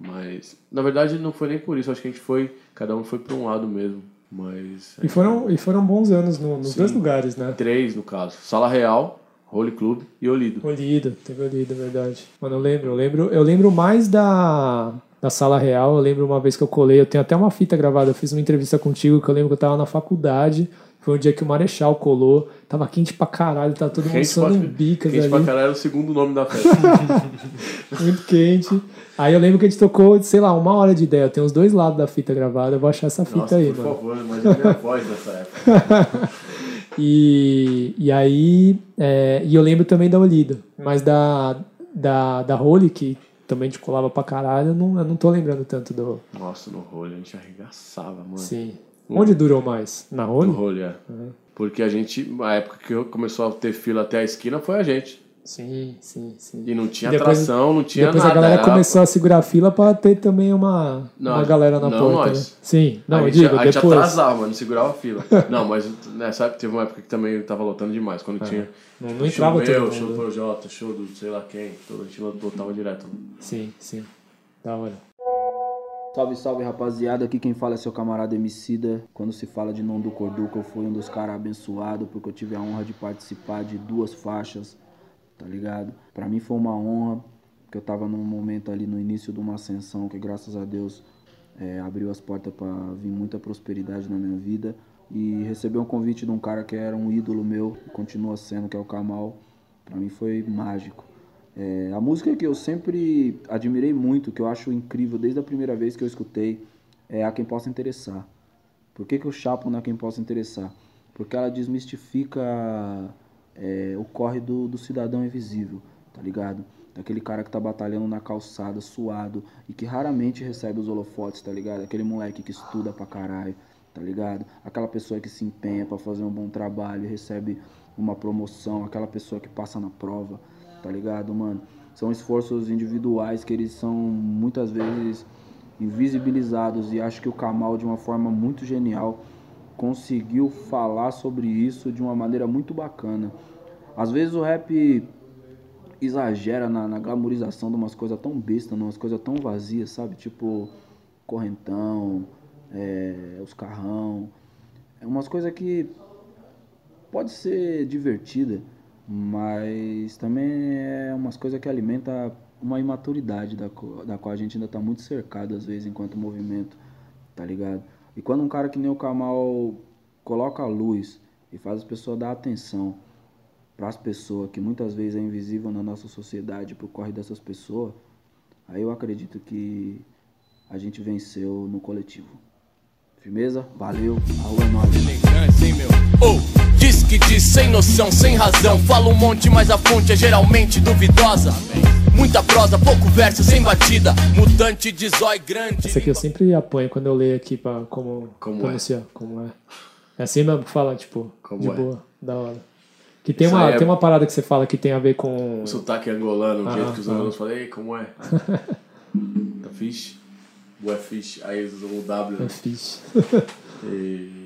Mas, na verdade, não foi nem por isso. Acho que a gente foi... Cada um foi pra um lado mesmo. Mas... E foram, e foram bons anos no- nos Sim. dois lugares, né? Três, no caso. Sala Real, Role Club e Olido. Olido, teve Olido, é verdade. Mano, eu lembro, eu lembro, eu lembro mais da, da sala real. Eu lembro uma vez que eu colei, eu tenho até uma fita gravada, eu fiz uma entrevista contigo que eu lembro que eu tava na faculdade. Foi um dia que o Marechal colou, tava quente pra caralho, tava todo mundo Quente suando pra- em bicas Quente pra ali, caralho era o segundo nome da festa. <laughs> muito quente. Aí eu lembro que a gente tocou, sei lá, uma hora de ideia. Tenho os dois lados da fita gravada, eu vou achar essa fita Nossa, aí, por mano. favor, imagina minha <laughs> voz nessa época. <laughs> E, e aí, é, e eu lembro também da Olido, mas da, da, da Holy, que também te colava pra caralho, eu não, eu não tô lembrando tanto do. Nossa, no Role a gente arregaçava, mano. Sim. Onde durou mais? Na Holy? No Role, é. Porque a gente, a época que começou a ter fila até a esquina foi a gente. Sim, sim, sim. E não tinha E depois- atração, não tinha Depois nada. a galera era- começou a segurar a fila pra ter também uma, Não, uma galera na não porta. nós. né? Sim, não, a gente, digo, a gente depois. atrasava, não segurava a fila. <laughs> não, mas nessa época teve uma época que também tava lotando demais. Quando tinha Não, não show entrava meu, mundo. show do Projota, show do sei lá quem, todo a gente lotava direto. Sim, sim. Da hora. Salve, salve rapaziada, aqui quem fala é seu camarada Emicida. Quando se fala de Não do Corduca, eu fui um dos caras abençoados porque eu tive a honra de participar de duas faixas, tá ligado? Pra mim foi uma honra, porque eu tava num momento ali no início de uma ascensão que graças a Deus é, abriu as portas pra vir muita prosperidade na minha vida. E receber um convite de um cara que era um ídolo meu, continua sendo, que é o Kamal, pra mim foi mágico. É, a música que eu sempre admirei muito, que eu acho incrível desde a primeira vez que eu escutei, é A Quem Possa Interessar. Por que, que eu chapo na Quem Possa Interessar? porque ela desmistifica é, o corre do, do cidadão invisível, tá ligado? Daquele cara que tá batalhando na calçada, suado, e que raramente recebe os holofotes, tá ligado? Aquele moleque que estuda pra caralho, tá ligado? Aquela pessoa que se empenha pra fazer um bom trabalho recebe uma promoção, aquela pessoa que passa na prova, tá ligado, mano? São esforços individuais que eles são muitas vezes invisibilizados e acho que o Kamal de uma forma muito genial conseguiu falar sobre isso de uma maneira muito bacana. Às vezes o rap exagera na, na glamorização de umas coisas tão bestas, umas coisas tão vazias, sabe? Tipo, correntão, é, os carrão. É umas coisas que pode ser divertida, mas também é umas coisas que alimenta uma imaturidade da, da qual a gente ainda tá muito cercado às vezes enquanto movimento, tá ligado? E quando um cara que nem o Kamal coloca a luz e faz as pessoas dar atenção para as pessoas que muitas vezes é invisível na nossa sociedade pro corre dessas pessoas, aí eu acredito que a gente venceu no coletivo. Firmeza? Valeu, a rua é hein, meu? Ou, diz que diz sem noção, sem razão. Fala um monte, mas a fonte é geralmente duvidosa. Muita prosa, pouco verso, sem batida. Mutante de zói grande. Essa aqui eu sempre apanho quando eu leio aqui pra como, Como pronunciar. Como é. É assim mesmo que fala, tipo, Como de é. boa, da hora. Que tem Isso uma, é- tem uma parada que você fala que tem a ver com. O sotaque angolano, o Ah, jeito que os ah. angolanos falam, ei, como é? <laughs> tá fish? Boa fish. Aí eles usam o W. É né? fixe. E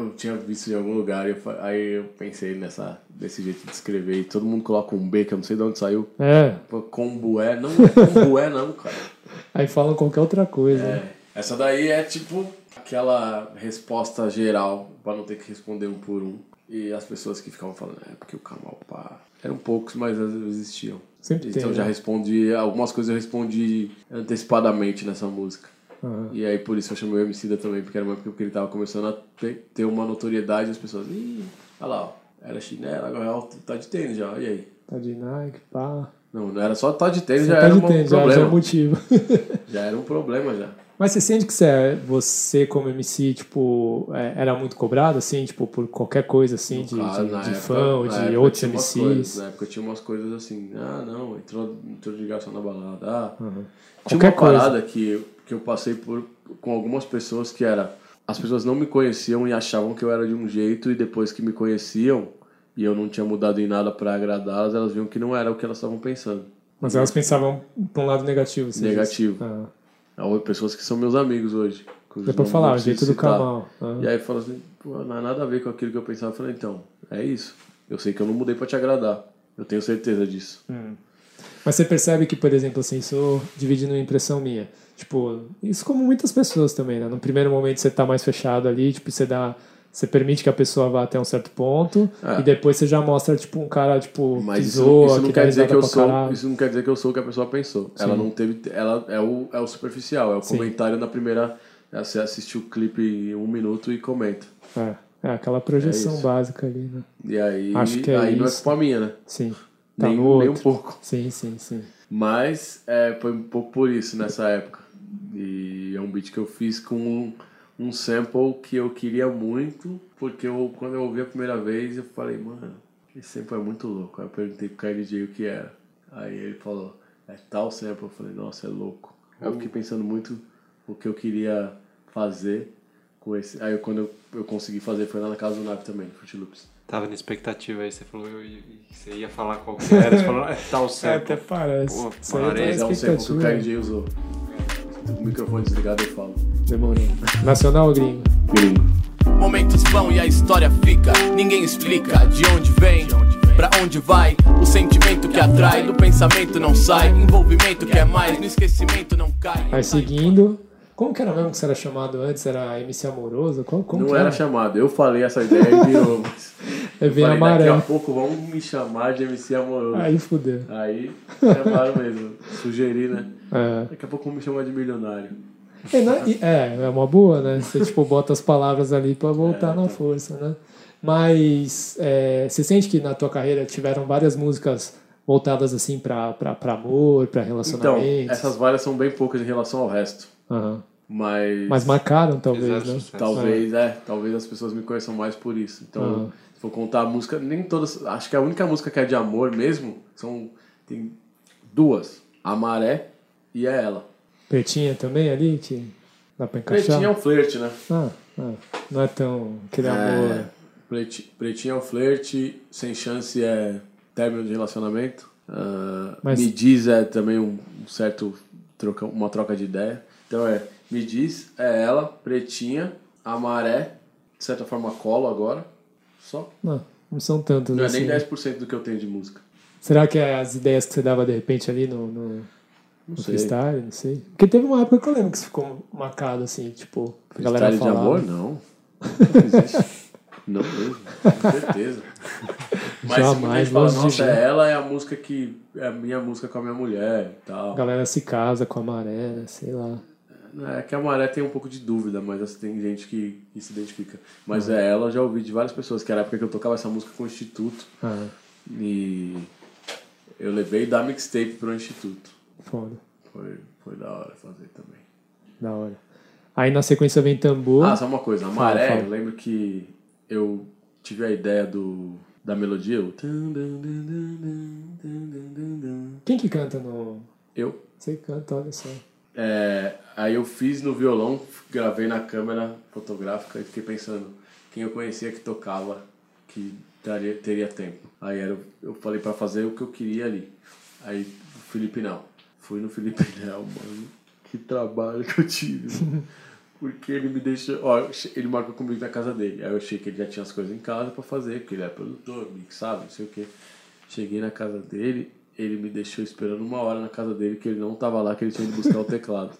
eu tinha visto em algum lugar, e eu aí eu pensei nessa, desse jeito de escrever. E todo mundo coloca um B, que eu não sei de onde saiu. É. Pô, Combué, não é combué não, cara. Aí falam qualquer outra coisa. É, essa daí é tipo aquela resposta geral, pra não ter que responder um por um. E as pessoas que ficavam falando, é porque o Kamal pá. Eram poucos, mas existiam. Sempre então tem, já né? respondi, algumas coisas eu respondi antecipadamente nessa música. Aham. E aí por isso eu chamei o Emicida também, porque era uma época que ele tava começando a ter, ter uma notoriedade as pessoas, ih, olha lá, ó, era chinelo, agora tá de tênis já, e aí? Tá de Nike, pá. Não, não era só tá de tênis, Você já tá era de um tênis, já, problema. já é motivo. <laughs> Já era um problema já. Mas você sente que você, é- você como MC, tipo, é, era muito cobrado, assim, tipo, por qualquer coisa, assim, de, Claro, de, de época- fã ou de outros MCs? coisas, na época tinha umas coisas assim, ah, não, entrou, entrou de ligação na balada. Ah. Tinha Qualquer uma coisa. parada que, que eu passei por, com algumas pessoas que era, as pessoas não me conheciam e achavam que eu era de um jeito e depois que me conheciam e eu não tinha mudado em nada pra agradá-las, elas viam que não era o que elas estavam pensando. Mas elas pensavam pra um lado negativo. você Negativo. disse. Ah. Há pessoas que são meus amigos hoje. Dá pra nomes falar, o jeito do. Kamal. Ah. E aí fala assim, pô, não há nada a ver com aquilo que eu pensava. Eu falei, então, é isso. Eu sei que eu não mudei pra te agradar. Eu tenho certeza disso. Hum. Mas você percebe que, por exemplo, assim, isso dividindo uma impressão minha. Tipo, isso como muitas pessoas também, né? No primeiro momento você tá mais fechado ali, tipo, você dá. Você permite que a pessoa vá até um certo ponto É. e depois você já mostra, tipo, um cara, tipo, Mas que isso, zoa, isso não que quer dizer que eu sou. caralho. Isso não quer dizer que eu sou o que a pessoa pensou. Ela Sim. não teve. Ela é o, é o superficial, é o Sim. comentário na primeira. é Você assiste o clipe em um minuto e comenta. É, é aquela projeção É isso. básica ali, né? E aí, Acho que é aí não é isso. culpa minha, né? Sim. Tá nem, nem um pouco. Sim, sim, sim. Mas é, foi um pouco por isso nessa época. E é um beat que eu fiz com um, um sample que eu queria muito, porque eu, quando eu ouvi a primeira vez, eu falei, mano, esse sample é muito louco. Aí eu perguntei pro KLJ o que era. Aí ele falou, é tal sample. Eu falei, nossa, é louco. Aí eu fiquei pensando muito o que eu queria fazer com esse. Aí eu, quando eu, eu consegui fazer foi lá na casa do Nave também, Fruit Loops. Tava na expectativa aí, você falou eu, e- e você ia falar qual que era, você falou, é tal <laughs> sample. até parece. Pô, aí parece. É um sample que o. KLJ usou. O microfone desligado eu falo. Demorou. Nacional ou gringo? Gringo. Momentos vão e a história fica. Ninguém explica de onde vem, pra onde vai. O sentimento que atrai, do pensamento não sai. Envolvimento que é mais, no esquecimento não cai. Aí seguindo. Como que era mesmo que você era chamado antes? Era MC Amoroso? Como, como não que era chamado, eu falei essa ideia e virou. <laughs> mas É eu bem falei, daqui amarelo. a pouco vão me chamar de MC Amoroso. Aí fudeu. Aí chamaram mesmo. Sugeri, né? É. Daqui a pouco vão me chamar de milionário. É, é, é uma boa, né? Você tipo, bota as palavras ali pra voltar É, na força, né? Mas é, você sente que na tua carreira tiveram várias músicas voltadas assim pra amor, pra Então, relacionamentos? essas várias são bem poucas em relação ao resto. Aham. Mas. Mas marcaram, talvez, Fizeram né? Talvez, é. Talvez as pessoas me conheçam mais por isso. Então, Aham. se for contar a música, nem todas. Acho que a única música que é de amor mesmo são. Tem duas: A Maré e é ela. Pretinha também ali, que dá pra encaixar? Pretinha é um flerte, né? Ah, ah, não é tão aquele amor. É, preti- pretinho é um flerte, sem chance é término de relacionamento. Ah, Mas- Me diz é também um, um certo troca, uma troca de ideia. Então é, me diz é ela, pretinha, a maré, de certa forma colo agora, só. Não, não são tantos Não é assim. nem 10% do que eu tenho de música. Será que é as ideias que você dava de repente ali no, no, Não no sei. freestyle? Não sei. Porque teve uma época que eu lembro que isso ficou marcado assim, tipo, a galera Freestyle de falava. amor? Não. Não. <laughs> Não mesmo, com certeza. <laughs> Mas se Jamais, gente fala, nossa, mim." ela é a música que. É a minha música com a minha mulher e tal. A galera se casa com a maré, né? sei lá. É que a Maré tem um pouco de dúvida, mas assim, tem gente que, que se identifica. Mas é ela, eu já ouvi de várias pessoas, que era a época que eu tocava essa música com o Instituto. Ah, E eu levei da mixtape pro Instituto. foda. Foi, foi da hora fazer também. Da hora. Aí na sequência vem tambor. Ah, só uma coisa, a Fala, Maré, fala. eu lembro que eu tive a ideia do, da melodia, o... Quem que canta no. Eu. Você canta, olha só. É, aí eu fiz no violão, gravei na câmera fotográfica e fiquei pensando quem eu conhecia que tocava que daria, teria tempo. Aí era, eu falei pra fazer o que eu queria ali. Aí o Felipe não. Fui no Felipe <laughs> Nel, mano. Que trabalho que eu tive. Porque ele me deixou. Ó, ele marcou comigo na casa dele. Aí eu achei que ele já tinha as coisas em casa pra fazer, porque ele é produtor, mixado, não sei o quê. Cheguei na casa dele, ele me deixou esperando uma hora na casa dele, que ele não tava lá, que ele tinha ido buscar o teclado.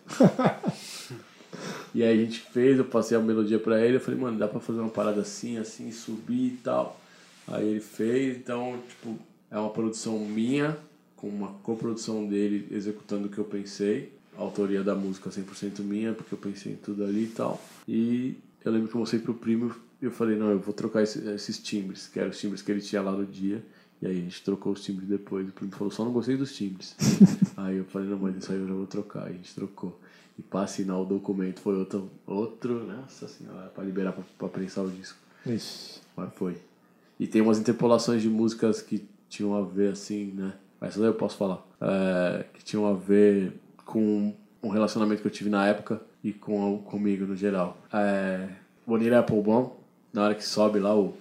e aí a gente fez, eu passei a melodia pra ele, eu falei, mano, dá pra fazer uma parada assim, assim, subir e tal. Aí ele fez, então, tipo, é uma produção minha, com uma coprodução dele executando o que eu pensei. A autoria da música 100% minha, porque eu pensei em tudo ali e tal. E eu lembro que eu mostrei pro primo eu falei, não, eu vou trocar esse- esses timbres, que eram os timbres que ele tinha lá no dia. E aí a gente trocou os timbres depois. O primo falou, só não gostei dos timbres. <laughs> aí eu falei, não, mas isso aí eu já vou trocar. Aí a gente trocou. E pra assinar o documento foi outro, outro nossa senhora, pra liberar pra, pra prensar o disco. Ixi. Mas foi. E tem umas interpolações de músicas que tinham a ver, assim, né? Essa daí eu posso falar. É, que tinham a ver com um relacionamento que eu tive na época e com comigo no geral. É, Bonita Applebaum, na hora que sobe lá o.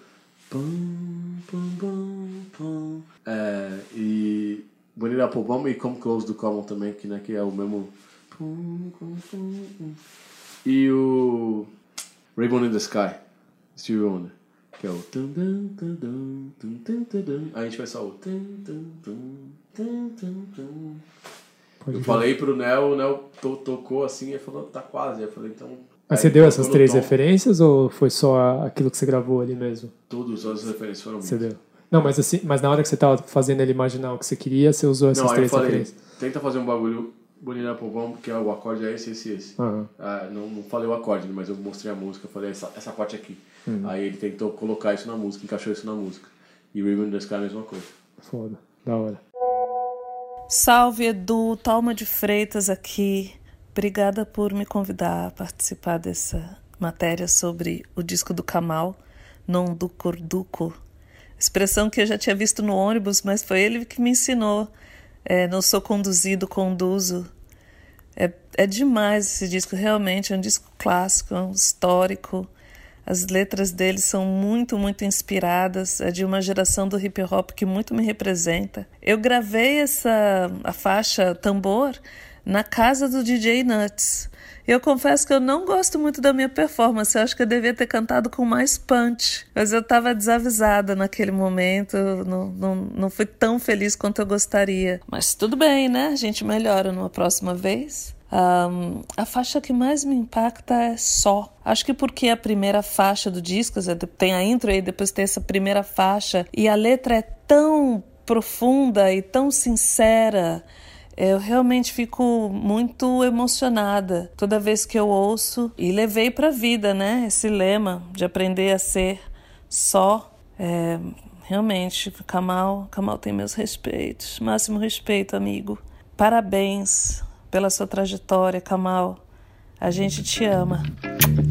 Pum, pum. É, e Bonita Applebaum e Come Close do Common também, que, né, que é o mesmo. E o Rainbow in the Sky, Stevie Wonder, que é o. Aí a gente vai só o. Eu falei pro Nel, o Nel to- tocou assim e falou, tá quase. Eu falei, então. Mas você deu tocou essas três tom. referências ou foi só aquilo que você gravou ali mesmo? Todas as referências foram Você deu. Não, mas assim, mas na hora que você tava fazendo ele imaginar o que você queria, você usou essas Não, três falei, referências. tenta fazer um bagulho bonito pro bom, porque o acorde é esse, esse, esse. Aham. Ah, não, não falei o acorde, mas eu mostrei a música, eu falei essa, essa parte aqui. Uhum. Aí ele tentou colocar isso na música, encaixou isso na música. E Ribbon the Sky é a mesma coisa. Foda. Da hora. Salve, Edu, Talma de Freitas aqui. Obrigada por me convidar a participar dessa matéria sobre o disco do Kamal, Non do Corduco. Expressão que eu já tinha visto no ônibus, mas foi ele que me ensinou. É, não sou conduzido, conduzo. É, é demais esse disco, realmente. É um disco clássico, é um histórico. As letras dele são muito, muito inspiradas. É de uma geração do hip hop que muito me representa. Eu gravei essa a faixa tambor na casa do DJ Nuts. Eu confesso que eu não gosto muito da minha performance. Eu acho que eu devia ter cantado com mais punch. Mas eu estava desavisada naquele momento. Não, não, não fui tão feliz quanto eu gostaria. Mas tudo bem, né? A gente melhora numa próxima vez. Um, a faixa que mais me impacta é Só. Acho que porque a primeira faixa do disco, tem a intro e depois tem essa primeira faixa, e a letra é tão profunda e tão sincera. Eu realmente fico muito emocionada toda vez que eu ouço e levei para a vida, né? Esse lema de aprender a ser só. É, realmente, Kamal, Kamal tem meus respeitos, máximo respeito, amigo. Parabéns pela sua trajetória, Kamal. A gente te ama.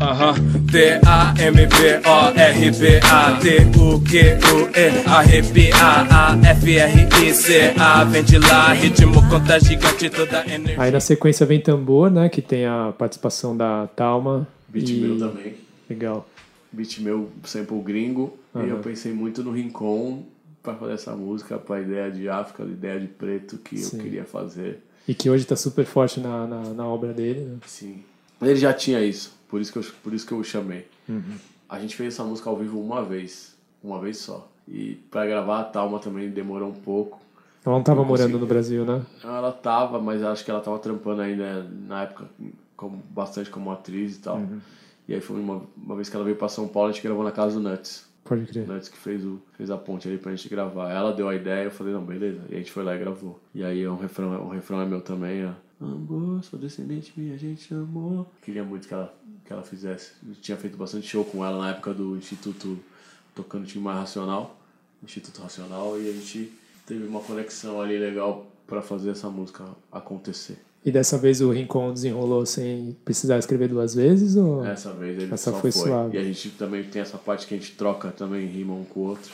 Aham, T-A-M-B-O-R-B-A-T-U-Q-U-E A-R-B-A-A-F-R-I-C-A Vem lá, ritmo conta gigante toda energia Aí na sequência vem tambor, né? Que tem a participação da Talma. Beat e... meu também. Legal. Beat meu, sample gringo. E eu pensei muito no Rincon para fazer essa música, para a ideia de África, a ideia de preto que Sim. eu queria fazer. E que hoje tá super forte na, na, na obra dele, né? Sim. Ele já tinha isso, por isso que eu, por isso que eu o chamei. Uhum. A gente fez essa música ao vivo uma vez, uma vez só. E para gravar a Talma também demorou um pouco. Ela não tava Não morando no Brasil, né? Ela tava, mas acho que ela tava trampando ainda na época como, bastante como atriz e tal. Uhum. E aí foi uma, uma vez que ela veio pra São Paulo, a gente gravou na casa do Nuts. Pode crer. Nuts que fez, o, fez a ponte ali pra gente gravar. Ela deu a ideia, eu falei, não, beleza. E a gente foi lá e gravou. E aí um refrão, um refrão é meu também, ó. Amor, sou descendente, minha gente amou. Queria muito que ela, que ela fizesse. Eu tinha feito bastante show com ela na época do Instituto tocando Time Mais Racional. Instituto Racional. E a gente teve uma conexão ali legal pra fazer essa música acontecer. E dessa vez o Rincon desenrolou sem precisar escrever duas vezes? Ou... Essa vez ele Essa só foi foi. suave. E a gente também tem essa parte que a gente troca também, rima um com o outro.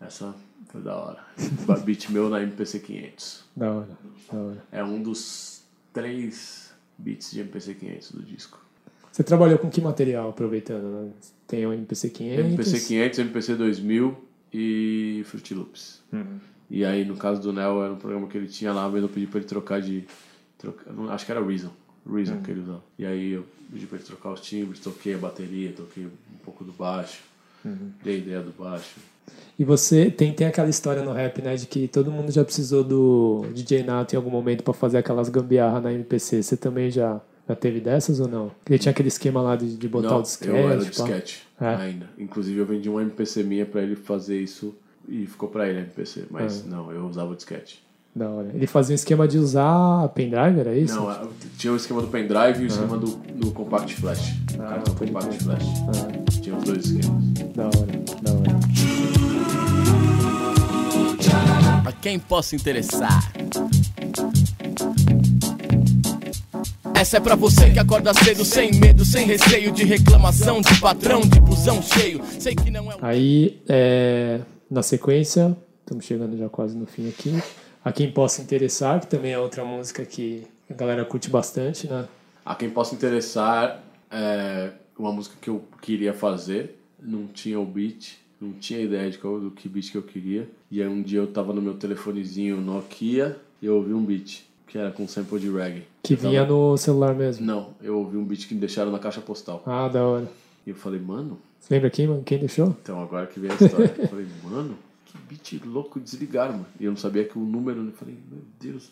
Essa foi da hora. <laughs> Beat meu na MPC 500. Da hora, da hora. É um dos três beats de MPC 500 do disco. Você trabalhou com que material, aproveitando? Né? Tem o MPC 500? MPC 500, MPC 2000 e Fruity Loops. Uhum. E aí, no caso do Nel, era um programa que ele tinha lá, mas eu pedi pra ele trocar de... Acho que era Reason. Reason Uhum. que ele usava. E aí eu pedi pra ele trocar os timbres, toquei a bateria, toquei um pouco do baixo. Uhum. A ideia do baixo. E você tem, tem aquela história no rap, né? De que todo mundo já precisou do DJ Nato em algum momento pra fazer aquelas gambiarra na MPC. Você também já, já teve dessas ou não? Ele tinha aquele esquema lá de, de botar Não, o disquete. eu era pá. disquete É. ainda. Inclusive eu vendi uma MPC minha pra ele fazer isso e ficou pra ele a MPC. Mas É. não, eu usava o disquete. Da hora. Ele fazia um esquema de usar pendrive, era isso? Não, tinha o esquema do pendrive e o esquema do, do compact flash. Ah, cartão compact flash. Ah, Tinha os dois esquemas. da hora, da hora. A quem possa interessar Essa é pra você que acorda cedo sem medo, sem receio de reclamação, de patrão, de busão cheio. Sei que não é um Aí, é, na sequência, estamos chegando já quase no fim aqui. A quem possa interessar, que também é outra música que a galera curte bastante, né? A quem possa interessar, é uma música que eu queria fazer, não tinha o beat, não tinha ideia de qual, do que beat que eu queria. E aí um dia eu tava no meu telefonezinho Nokia e eu ouvi um beat, que era com sample de reggae. Que Eu tava- vinha no celular mesmo. Não, eu ouvi um beat que me deixaram na caixa postal. Ah, da hora. E eu falei, mano, Você lembra quem, mano? Quem deixou? então agora que vem a história. eu falei, mano, que beat louco desligaram, mano. E eu não sabia que o número, eu falei, meu Deus.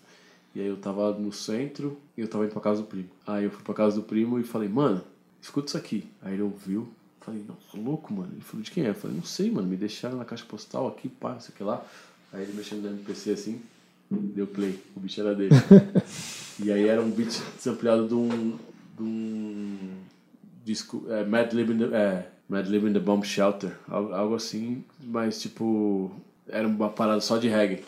E aí eu tava no centro e eu tava indo pra casa do primo. Aí eu fui pra casa do primo e falei, mano, escuta isso aqui. Aí ele ouviu, falei, nossa, louco, mano. Ele falou, de quem é? Eu falei, não sei, mano, me deixaram na caixa postal aqui, pá, não sei o que lá. Aí ele mexendo no MPC assim, deu play, o beat era dele. <laughs> e aí era um beat desampliado de um, de um disco, é, Mad Lib in the, é, Mad Lib in the Bomb Shelter, algo, assim, mas tipo, era uma parada só de reggae.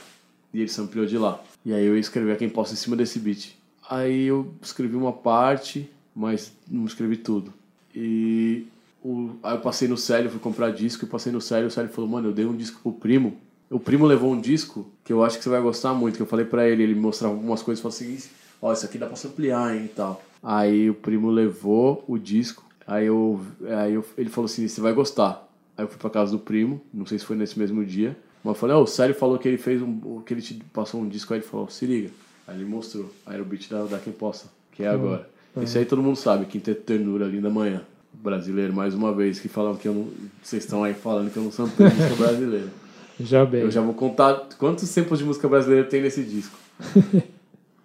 E ele sampleou de lá. E aí eu escrevi a quem possa em cima desse beat. Aí eu escrevi uma parte, mas não escrevi tudo. E o, aí eu passei no Célio, fui comprar disco e passei no Célio. O Célio falou, mano, eu dei um disco pro primo. O primo levou um disco que eu acho que você vai gostar muito, que eu falei pra ele, ele me mostrava algumas coisas e falou assim, ó, isso aqui dá pra samplear, hein, e tal. Aí o primo levou o disco, aí, eu, aí eu, ele falou assim, você vai gostar. Aí eu fui pra casa do primo, não sei se foi nesse mesmo dia, mas eu falei, ó, o Célio falou que ele fez um, que ele te passou um disco, aí ele falou, se liga. Aí ele mostrou, aí era o beat da, da Quem Possa, que é agora. Esse aí todo mundo sabe, Quinteto Ternura, Linda Manhã. Brasileiro, mais uma vez, que falam que eu não. Vocês estão aí falando que eu não samplei música brasileira. <laughs> Já bem. Eu já vou contar quantos samples de música brasileira tem nesse disco. <laughs>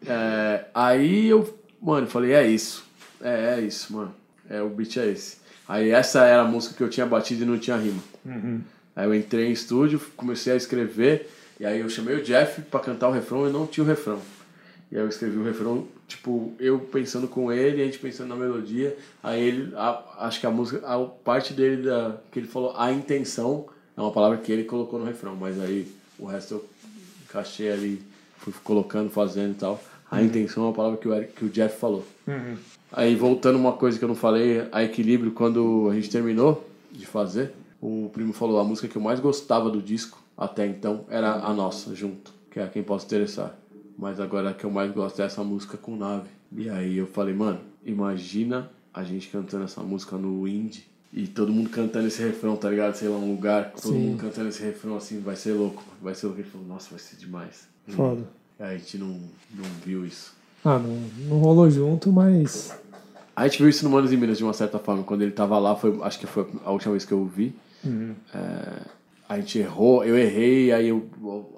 É, aí eu, mano, falei, é isso. É, é isso, mano. É, o beat é esse. Aí essa era a música que eu tinha batido e não tinha rima. Uhum. Aí eu entrei em estúdio, comecei a escrever, e aí eu chamei o Jeff pra cantar o refrão e não tinha o refrão. E aí eu escrevi o refrão, tipo, eu pensando com ele, a gente pensando na melodia. Aí ele, a- acho que a música, a parte dele, da, que ele falou, a intenção, é uma palavra que ele colocou no refrão, mas aí o resto eu encaixei ali, fui colocando, fazendo e tal. A intenção é uma palavra que o, Eric, que o Jeff falou. Uhum. Aí voltando uma coisa que eu não falei, a equilíbrio, quando a gente terminou de fazer, o primo falou a música que eu mais gostava do disco até então era a nossa, junto, que é a quem possa interessar. Mas agora a que eu mais gosto é essa música com nave. E aí eu falei, mano, imagina a gente cantando essa música no indie e todo mundo cantando esse refrão, tá ligado? Sei lá, um lugar, todo Sim. mundo cantando esse refrão assim, vai ser louco, vai ser louco. Ele falou, nossa, vai ser demais. Foda. E aí a gente não, não viu isso. Ah, não, não rolou junto, mas. A gente viu isso no Manos em Minas de uma certa forma. Quando ele tava lá, foi, acho que foi a última vez que eu vi. Uhum. É, a gente errou, eu errei, aí eu-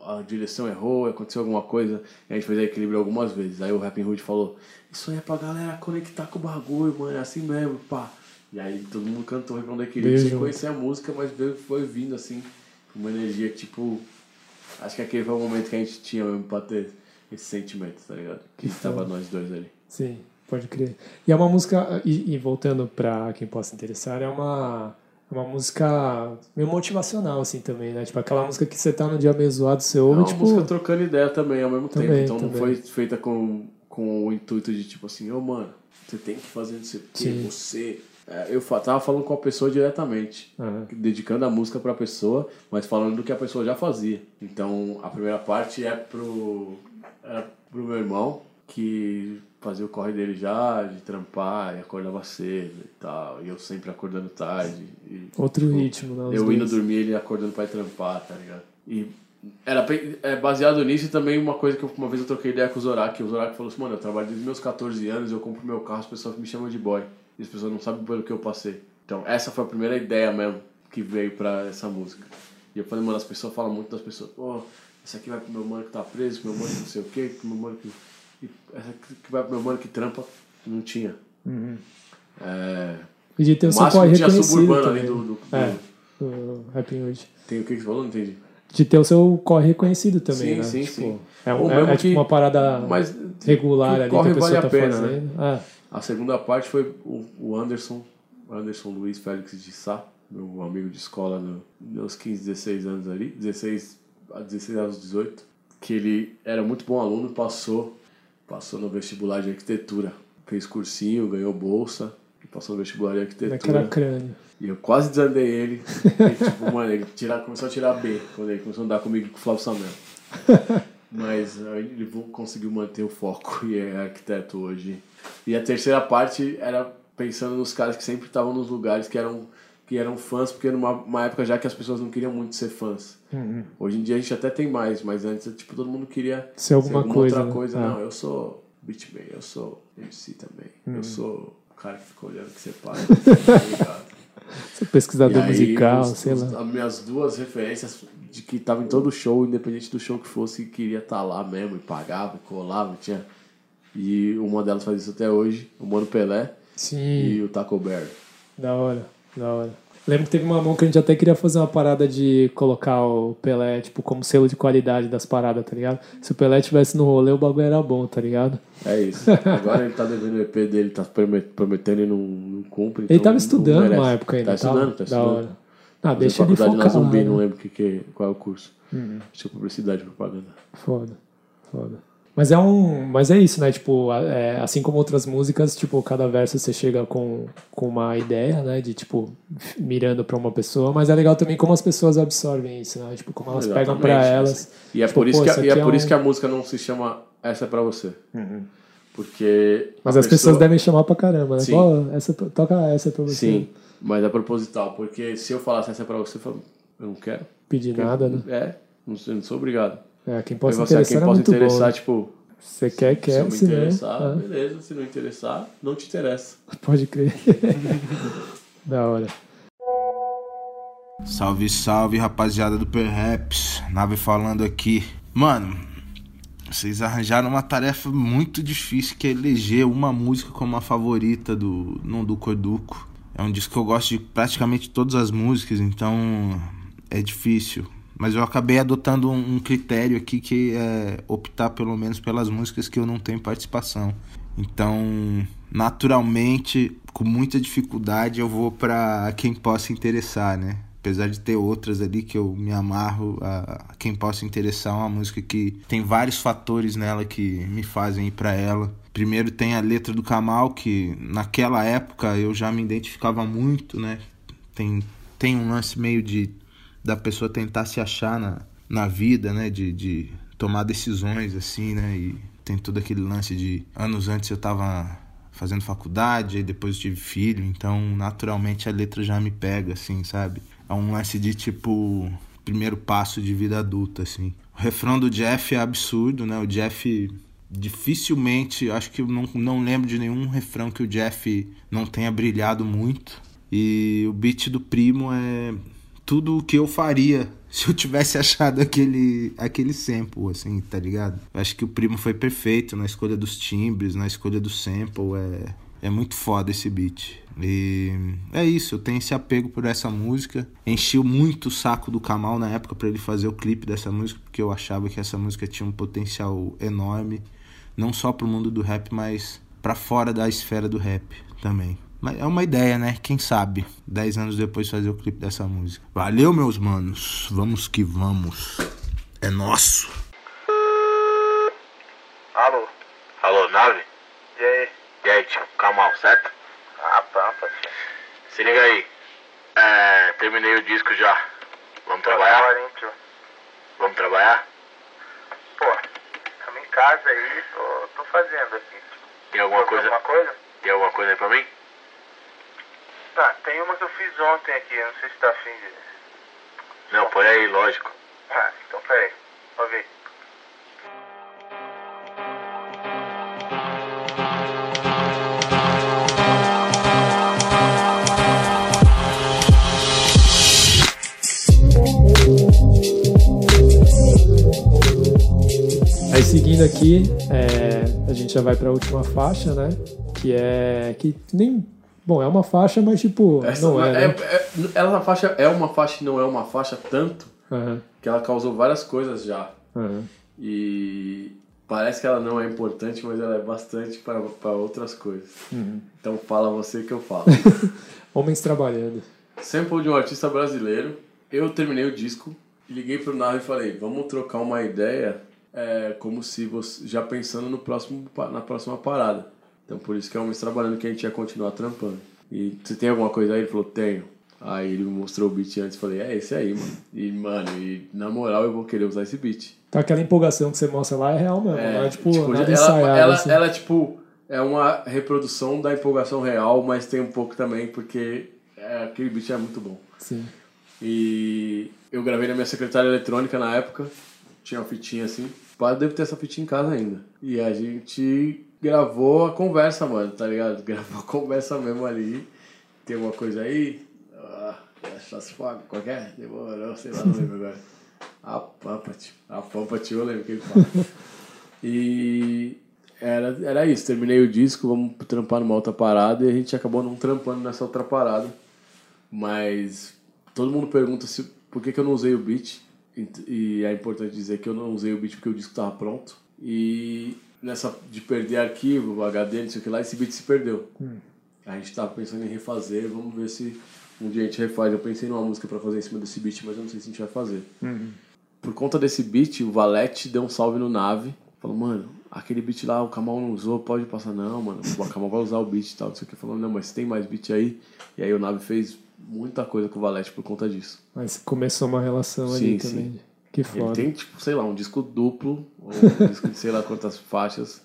a direção errou, aconteceu alguma coisa, e a gente fez equilíbrio algumas vezes. Aí o Rapping Hood falou: Isso aí é pra galera conectar com o bagulho, mano, é assim mesmo, pá. E aí todo mundo cantou o refrão do equilíbrio sem conhecer a música, mas veio, foi vindo assim, uma energia que, tipo. Acho que aquele foi o momento que a gente tinha mesmo pra ter esse sentimento, tá ligado? Que tava foda. nós dois ali. Sim, pode crer. E é uma música, e, e voltando pra quem possa interessar, é uma, uma música meio motivacional, assim, também, né? Tipo, aquela música que você tá no dia meio zoado, você É ouve, uma tipo... música trocando ideia também ao mesmo tempo. Também, Então não também. foi feita com, com o intuito de tipo assim, ô mano, você tem que fazer não sei o você. É, eu tava falando com a pessoa diretamente, Aham. dedicando a música pra pessoa, mas falando do que a pessoa já fazia. Então a primeira parte é pro, era pro meu irmão, que fazia o corre dele já, de trampar e acordava cedo e tal. E eu sempre acordando tarde. E, Outro ritmo, né? eu indo dormir, ele acordando pra ir trampar, tá ligado? E era é, baseado nisso e também uma coisa que eu- uma vez eu troquei ideia com o Zorak, o Zorak falou assim, mano, eu trabalho desde meus 14 anos, eu compro meu carro, as pessoas me chamam de boy. E as pessoas não sabem pelo que eu passei. Então essa foi a primeira ideia mesmo que veio pra essa música. E eu falei, mano, as pessoas falam muito das pessoas, pô, essa aqui vai pro meu mano que tá preso, pro meu mano que não sei o quê, pro meu mano que... E essa que vai pro meu mano que trampa, não tinha. Uhum. É... De ter o seu corre reconhecido suburbano ali também. do- do- do- É, do Rapping Hood. Tem o que que você falou? Não entendi. De ter o seu corre reconhecido também, Sim, né? sim, tipo, sim. É, Ou é- é tipo uma parada mas regular ali corre que a pessoa vale a tá pena, fazendo. né? É. A segunda parte foi o, o Anderson, Anderson Luiz Félix de Sá, meu amigo de escola no, meus 15, 16 anos ali, 16 a 16 aos 18, que ele era muito bom aluno, passou, passou no vestibular de arquitetura, fez cursinho, ganhou bolsa, e passou no vestibular de arquitetura. crânio. E eu quase desandei ele. E, tipo, <laughs> mano, ele tirar, começou a tirar B quando ele começou a andar comigo com o Flávio Samuel. <laughs> Mas ele conseguiu manter o foco <laughs> e é arquiteto hoje. E a terceira parte era pensando nos caras que sempre estavam nos lugares que eram, que eram fãs, porque numa uma época já que as pessoas não queriam muito ser fãs. Uhum. Hoje em dia a gente até tem mais, mas antes tipo, todo mundo queria Ser alguma coisa, outra né? coisa. Ah. Não, eu sou beatman, eu sou MC também. Uhum. Eu sou o cara que fica olhando que você para. <laughs> tá ligado? Ser pesquisador aí, musical, os- sei os- lá. As minhas duas referências de que tava em todo show, independente do show que fosse, queria estar lá mesmo, e pagava, e colava, tinha. E uma delas faz isso até hoje, o Mano Pelé Sim. e o Taco Bear. Da hora, da hora. Lembro que teve uma mão que a gente até queria fazer uma parada de colocar o Pelé, tipo, como selo de qualidade das paradas, tá ligado? Se o Pelé tivesse no rolê, o bagulho era bom, tá ligado? É isso. Agora ele tá devendo o EP dele, tá promet- prometendo e não, não cumpre. Ele então tava não estudando uma época ainda, Tá estudando, tava? tá Da estudando. hora. Ah, Fazendo deixa ele faculdade na focar Zumbi, lá, não né? lembro que, que, qual é o curso. Uhum. Acho que é publicidade e propaganda. Foda, foda. Mas é um, mas é isso, né? Tipo, é, assim como outras músicas, tipo, cada verso você chega com, com uma ideia, né? De tipo mirando pra uma pessoa, mas é legal também como as pessoas absorvem isso, né? Tipo, como elas pegam pra Exatamente. elas. E é Tipo, por isso, que, a, e é aqui por um- isso que a música não se chama Essa é pra você. Uhum. Porque. Mas as pessoas devem chamar pra caramba, né? Sim. Pô, essa, toca essa pra você. Sim, mas é proposital. Porque se eu falasse essa é pra você, eu falo, eu não quero. Pedir nada, né? É, não sou, não sou obrigado. É, quem possa você, interessar quem é muito bom, interessar, né? tipo. Você quer, se quer, eu me se não, interessar, ah. beleza. Se não interessar, não te interessa. <laughs> Pode crer. <laughs> da hora. Salve, salve, rapaziada do Perhaps. Nave falando aqui. Mano, vocês arranjaram uma tarefa muito difícil que é eleger uma música como a favorita do Não do Corduco. É um disco que eu gosto de praticamente todas as músicas, então é difícil. Mas eu acabei adotando um, um critério aqui que é optar pelo menos pelas músicas que eu não tenho participação. Então, naturalmente, com muita dificuldade, eu vou pra quem possa interessar, né? Apesar de ter outras ali que eu me amarro, a quem possa interessar, é uma música que tem vários fatores nela que me fazem ir pra ela. Primeiro tem a letra do Kamal, que naquela época eu já me identificava muito, né? Tem, tem um lance meio de da pessoa tentar se achar na, na vida, né? De, de tomar decisões, assim, né? E tem todo aquele lance de anos antes eu tava fazendo faculdade, aí depois eu tive filho, então naturalmente a letra já me pega, assim, sabe? É um lance de tipo primeiro passo de vida adulta, assim. O refrão do Jeff é absurdo, né? O Jeff dificilmente, acho que eu não, não lembro de nenhum refrão que o Jeff não tenha brilhado muito. E o beat do primo é tudo o que eu faria <laughs> se eu tivesse achado aquele, aquele sample, assim, tá ligado? Acho que o primo foi perfeito na escolha dos timbres, na escolha do sample. É, é muito foda esse beat. E é isso, eu tenho esse apego por essa música. Enchi muito o saco do Kamal na época para ele fazer o clipe dessa música, porque eu achava que essa música tinha um potencial enorme, não só pro mundo do rap, mas para fora da esfera do rap também. Mas é uma ideia, né? Quem sabe, dez anos depois fazer o clipe dessa música. Valeu, meus manos. Vamos que vamos. É nosso. Alô? Alô, nave? E aí? E aí, tio? Kamal, certo? Ah, pampa, tio. Se liga aí. É, terminei o disco já. Vamos trabalhar? Agora, hein, tio? Vamos trabalhar? Pô, estamos em casa aí, tô, tô fazendo aqui. Tem alguma Fazer coisa? Alguma coisa? Tem alguma coisa aí pra mim? Ah, tem uma que eu fiz ontem aqui, não sei se tá afim de... Não, põe aí, lógico. Ah, então peraí. Vou ver. Aí seguindo aqui, é, a gente já vai para a última faixa, né? Que é que nem bom é uma faixa, mas tipo Essa não é, é, né? é- ela faixa é uma faixa e não é uma faixa tanto Aham, que ela causou várias coisas já. aham. E parece que ela não é importante, mas ela é bastante para outras coisas. Uhum. Então fala você que eu falo. <laughs> Homens trabalhando. Sample de um artista brasileiro. Eu terminei o disco, liguei pro Narro e falei, vamos trocar uma ideia, é, como se você já pensando no próximo na próxima parada. Então por isso que é Homens Trabalhando que a gente ia continuar trampando. E você tem alguma coisa aí? Ele falou, tenho. Aí ele me mostrou o beat antes e falei, é esse aí, mano. E, mano, e na moral eu vou querer usar esse beat. Então aquela empolgação que você mostra lá é real mesmo, É, é tipo, tipo, ela, ensaiado. ela, assim. ela, tipo, é uma reprodução da empolgação real, mas tem um pouco também, porque é, aquele beat é muito bom. Sim. E eu gravei na minha secretária eletrônica na época, tinha uma fitinha assim. Pá, devo ter essa fitinha em casa ainda. E a gente gravou a conversa, mano, tá ligado? <laughs> Gravou a conversa mesmo ali. Tem alguma coisa aí? Ah, essas fogas, qualquer? Demorou, sei lá, não lembro agora. A pampa, tio. A pampa, tio, eu lembro que ele fala. E era, era isso, terminei o disco, vamos trampar numa outra parada e a gente acabou não trampando nessa outra parada. Mas todo mundo pergunta se, por que, que eu não usei o beat. E, e é importante dizer que eu não usei o beat porque o disco estava pronto. E nessa de perder arquivo, HD, não sei o que lá, esse beat se perdeu. Hum. A gente tava pensando em refazer, vamos ver se um dia a gente refaz. Eu pensei numa música pra fazer em cima desse beat, mas eu não sei se a gente vai fazer. Uhum. Por conta desse beat, o Valete deu um salve no Nave. Falou, mano, aquele beat lá o Kamal não usou, pode passar. Não, mano, o Kamal vai usar o beat e tal, não sei o que. Falou, não, mas tem mais beat aí. E aí o Nave fez muita coisa com o Valete por conta disso. Mas começou uma relação ali também. Que Ele foda. tem, tipo, sei lá, um disco duplo, ou um <laughs> disco de sei lá quantas faixas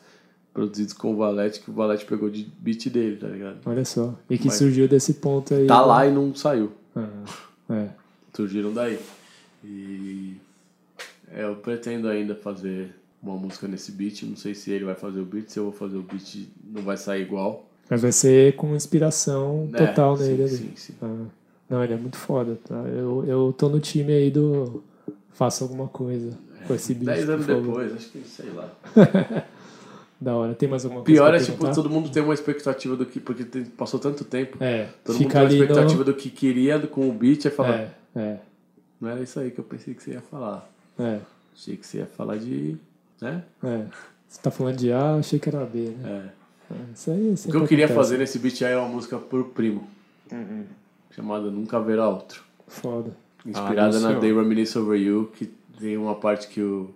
produzidos com o Valete, que o Valete pegou de beat dele, tá ligado? Olha só. E que Mas surgiu desse ponto aí. Tá lá e não saiu. Ah, é. Surgiram daí. E é, eu pretendo ainda fazer uma música nesse beat. Não sei se ele vai fazer o beat, se eu vou fazer o beat, não vai sair igual. Mas vai ser com inspiração É, total sim, nele ali. sim, sim. Ah, não, ele é muito foda, tá? Eu, eu tô no time aí do. Faça alguma coisa com esse bicho. Dez anos por depois, acho que sei lá. <laughs> da hora. Tem mais alguma coisa? Pior é, tipo, todo mundo tem uma expectativa do que. Porque passou tanto tempo. É, Todo mundo tem uma ali no- expectativa do que queria com o beat e falar. É, é. Não era isso aí que eu pensei que você ia falar. É. Achei que você ia falar de. né? É. Você tá falando de A, achei que era B, né? É. É, Isso aí O que eu queria acontece. fazer nesse beat aí é uma música pro primo. Uhum. Chamada Nunca Haverá Outro. Foda. Inspirada Ah, na. They Reminisce Over You, que tem uma parte que o,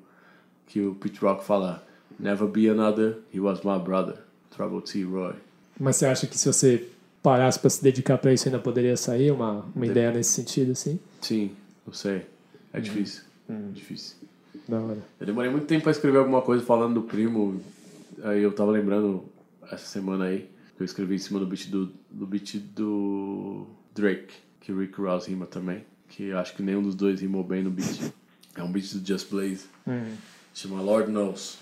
que o Pete Rock fala Never be another, he was my brother. Trouble T. Roy. Mas você acha que se você parasse pra se dedicar pra isso ainda poderia sair uma, uma ideia nesse sentido, assim? Sim, não sei. É difícil. Difícil. Da hora. Eu demorei muito tempo pra escrever alguma coisa falando do primo. Aí eu tava lembrando essa semana aí que eu escrevi em cima do beat do, do beat do Drake, que o Rick Ross rima também. Que eu acho que nenhum dos dois rimou bem no beat. É um beat do Just Blaze. Hum. Chama Lord Knows.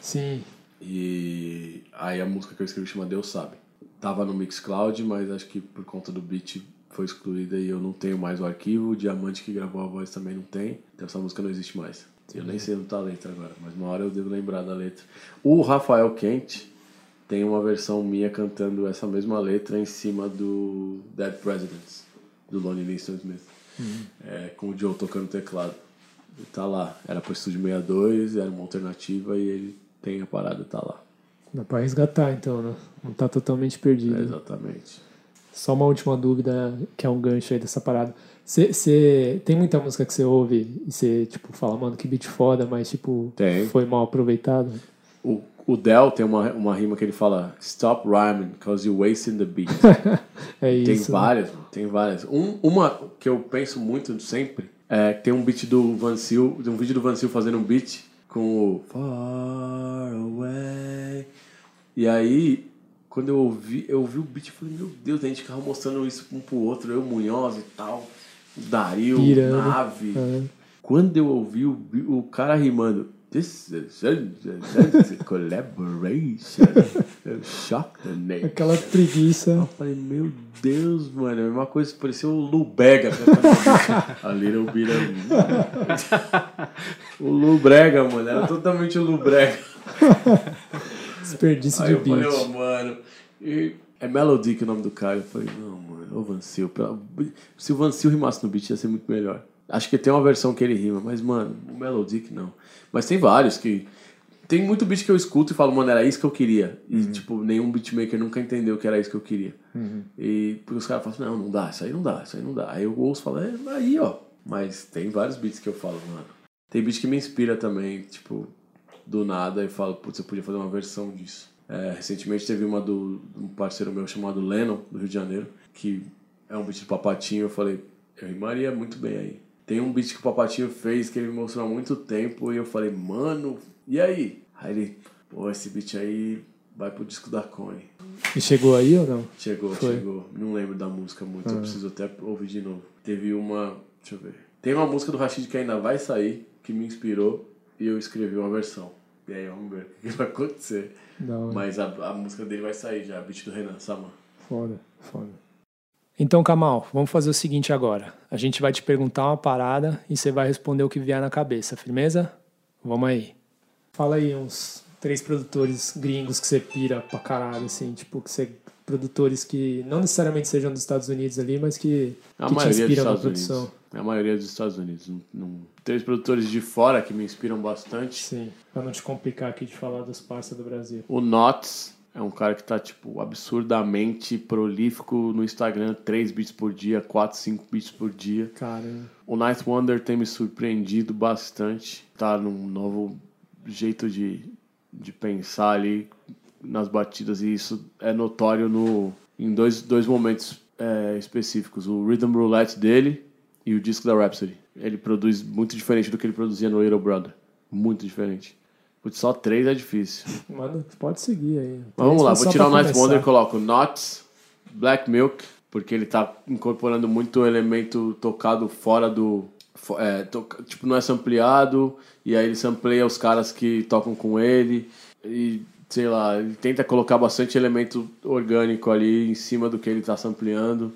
Sim. E aí a música que eu escrevi chama Deus Sabe. Tava no Mixcloud, mas acho que por conta do beat foi excluída e eu não tenho mais o arquivo. O Diamante que gravou a voz também não tem. Então essa música não existe mais. Eu nem sei onde tá a letra agora, mas uma hora eu devo lembrar da letra. O Rafael Kent tem uma versão minha cantando essa mesma letra em cima do Dead Presidents, do Lonnie Liston Smith. É, com o Joe tocando teclado. E tá lá. Era pro Estúdio 62, era uma alternativa e ele tem a parada, tá lá. Dá pra resgatar, então, né? Não tá totalmente perdido. É, exatamente. Só uma última dúvida, que é um gancho aí dessa parada. Você tem muita música que você ouve e você, tipo, fala, mano, que beat foda, mas, tipo, Tem. foi mal aproveitado? O, o Del tem uma, uma rima que ele fala Stop rhyming, cause you're wasting the beat. <laughs> É tem isso. né? várias, mano, tem várias. Um, uma que eu penso muito sempre é que tem um beat do Van Seal, tem um vídeo do Van Seal fazendo um beat com o Far Away. E aí, quando eu ouvi, eu ouvi o beat e falei, meu Deus, a gente ficava mostrando isso um pro outro, eu, Munhoz e tal, o Dario, Pirando. Nave. É. Quando eu ouvi o, o cara rimando, This is a collaboration. <laughs> Eu choque the name. Aquela preguiça. Eu falei, meu Deus, mano, é a mesma coisa, parecia o Lubega a Little Bit of O Lubrega, mano, era totalmente o Lubrega. Desperdício Aí de eu falei, beat. ô, mano, e é Melody que é o nome do cara. Eu falei, não, mano, ô Vancil, pela- se o Vancil rimasse no beat ia ser muito melhor. Acho que tem uma versão que ele rima, mas, mano, o Melodic não. Mas tem vários que. Tem muito beat que eu escuto e falo, mano, era isso que eu queria. E, tipo, nenhum beatmaker nunca entendeu que era isso que eu queria. Uhum. E porque os caras falam assim, não, não dá, isso aí não dá, isso aí não dá. Aí eu ouço e falo, é, aí, ó. Mas tem vários beats que eu falo, mano. Tem beat que me inspira também, tipo, do nada, e falo, putz, eu podia fazer uma versão disso. É, recentemente teve uma do, de um parceiro meu chamado Lennon, do Rio de Janeiro, que é um beat do Papatinho, eu falei, eu rimaria muito bem aí. Tem um beat que o Papatinho fez que ele me mostrou há muito tempo e eu falei, mano, e aí? Aí ele, pô, esse beat aí vai pro disco da Cone. E chegou aí ou não? Chegou, Foi. chegou. Não lembro da música muito, eu Ah. preciso até ouvir de novo. Teve uma, deixa eu ver. Tem uma música do Rashid que ainda vai sair, que me inspirou, e eu escrevi uma versão. E aí, vamos ver o que vai acontecer. Hora. Mas a, a música dele vai sair já, a beat do Renan Saman. Foda, foda. Então, Kamal, vamos fazer o seguinte agora. A gente vai te perguntar uma parada e você vai responder o que vier na cabeça, firmeza? Vamos aí. Fala aí uns três produtores gringos que você pira pra caralho, assim, tipo, que você. Produtores que não necessariamente sejam dos Estados Unidos ali, mas que, A que te maioria dos inspiram na Estados produção. Unidos. A maioria dos Estados Unidos. Não, não... Três produtores de fora que me inspiram bastante. Sim, pra não te complicar aqui de falar dos parceiros do Brasil. O Nots é um cara que tá, tipo, absurdamente prolífico no Instagram. 3 beats por dia, 4, 5 beats por dia. Caramba. O Night Wonder tem me surpreendido bastante. Tá num novo jeito de, de pensar ali nas batidas. E isso é notório no, em dois, dois momentos é, específicos. O Rhythm Roulette dele e o disco da Rhapsody. Ele produz muito diferente do que ele produzia no Little Brother. Muito diferente. Putz, só três é difícil. Mano, pode seguir aí. Vamos lá, vou tirar o Night. Wonder e coloco Nuts, Black Milk, porque ele tá incorporando muito elemento tocado fora do. É, toca- tipo, não é sampleado, e aí ele sampleia os caras que tocam com ele, e sei lá, ele tenta colocar bastante elemento orgânico ali em cima do que ele tá sampleando.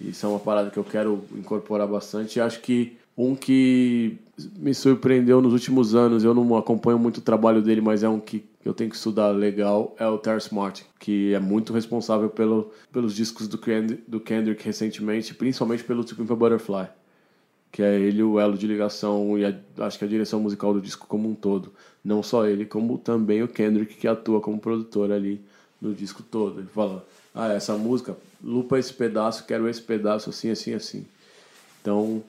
Isso é uma parada que eu quero incorporar bastante. E acho que um que me surpreendeu nos últimos anos, eu não acompanho muito o trabalho dele, mas é um que eu tenho que estudar legal, é o Terrence Martin, que é muito responsável pelo, pelos discos do, Kend- do Kendrick recentemente, principalmente pelo a Butterfly, que é ele o elo de ligação e a- acho que a direção musical do disco como um todo. Não só ele, como também o Kendrick, que atua como produtor ali no disco todo. Ele fala, ah, essa música, lupa esse pedaço, quero esse pedaço assim, assim, assim. Então,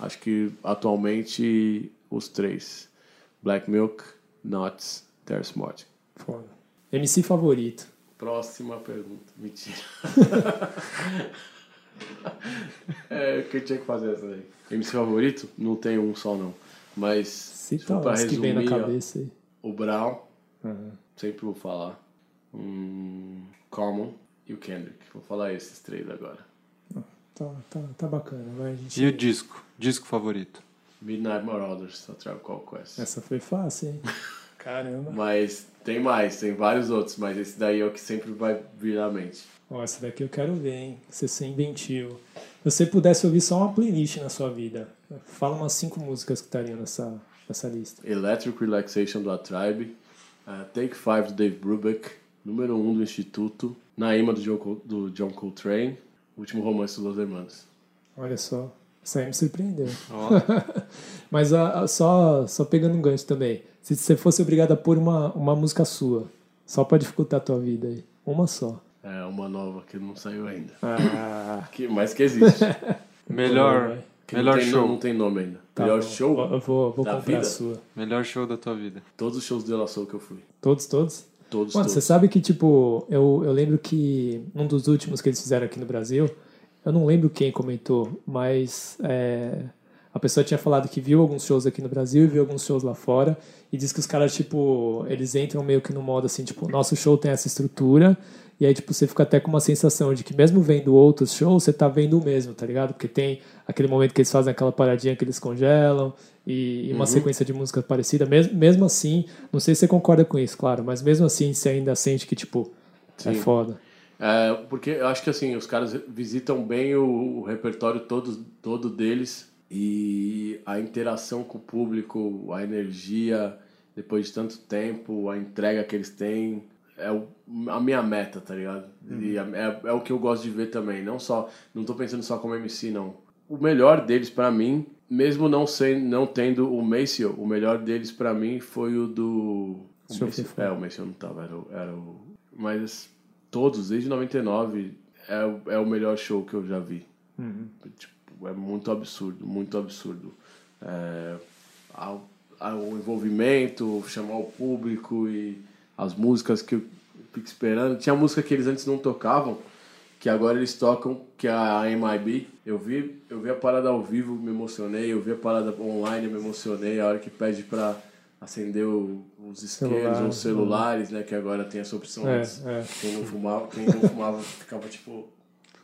acho que atualmente os três. Black Milk, Nuts, Terrace Martin. Foda. MC favorito. Próxima pergunta. Mentira. <laughs> é, que eu tinha que fazer essa daí. MC favorito? Não tem um só, não. Mas, se Cita pra os que vem na resumir, cabeça aí. o Brown, Aham. sempre vou falar. Hum, Common e o Kendrick. Vou falar esses três agora. Tá, tá, tá bacana, vai, a gente... E o disco? Disco favorito? Midnight Marauders, da Tribe Called Quest. Essa foi fácil, hein? <laughs> Caramba. Mas tem mais, tem vários outros, mas esse daí é o que sempre vai vir na mente. Ó, essa daqui eu quero ver, hein? Você ser inventivo. Se você pudesse ouvir só uma playlist na sua vida, fala umas cinco músicas que estariam nessa, nessa lista. Electric Relaxation do A Tribe, uh, Take Five do Dave Brubeck, número 1 um do Instituto, Naima do John, do John Coltrane, Último Romance dos Los Hermanos. Olha só, isso aí me surpreendeu. <laughs> Mas ah, ah, só, só pegando um gancho também. Se você fosse obrigado a pôr uma, uma música sua, só pra dificultar a tua vida aí. Uma só. É uma nova que não saiu ainda. Ah. <laughs> que, mas que existe. <laughs> Melhor, Que melhor não tem, show. Não tem nome ainda. Tá Melhor bom. show Eu vou, vou da comprar vida? a sua. Melhor show da tua vida. Todos os shows de La Soul que eu fui. Todos, todos? Todos, Mano, todos. você sabe que, tipo, eu, eu lembro que num dos últimos que eles fizeram aqui no Brasil, eu não lembro quem comentou, mas é, a pessoa tinha falado que viu alguns shows aqui no Brasil e viu alguns shows lá fora, e diz que os caras, tipo, eles entram meio que no modo assim, tipo, nosso show tem essa estrutura, e aí, tipo, você fica até com uma sensação de que mesmo vendo outros shows, você tá vendo o mesmo, tá ligado? Porque tem aquele momento que eles fazem aquela paradinha que eles congelam, e, e uma Uhum. sequência de música parecida. Mesmo, mesmo assim, não sei se você concorda com isso, claro, mas mesmo assim você ainda sente que, tipo, é Sim. foda. É, porque eu acho que assim, os caras visitam bem o, o repertório todo, todo deles e a interação com o público, a energia, depois de tanto tempo, a entrega que eles têm, é o- a minha meta, tá ligado? E é, é- o que eu gosto de ver também. Não só, não tô pensando só como MC, não. O melhor deles pra mim, mesmo não, sendo, não tendo o Maceo, o melhor deles pra mim foi o do. O Maceo, é, o Maceo não tava, era o, era o. Mas todos, desde 99, é, é o melhor show que eu já vi. Tipo, é muito absurdo, muito absurdo. É, a- a- o envolvimento, chamar o público e as músicas que eu fico esperando. Tinha música que eles antes não tocavam, que agora eles tocam, que é a MIB. Eu vi, eu vi a parada ao vivo, me emocionei. Eu vi a parada online, me emocionei. A hora que pede pra acender o- os isqueiros os celulares, né? Que agora tem essa opção É, é. Quem não fumava, quem não fumava ficava tipo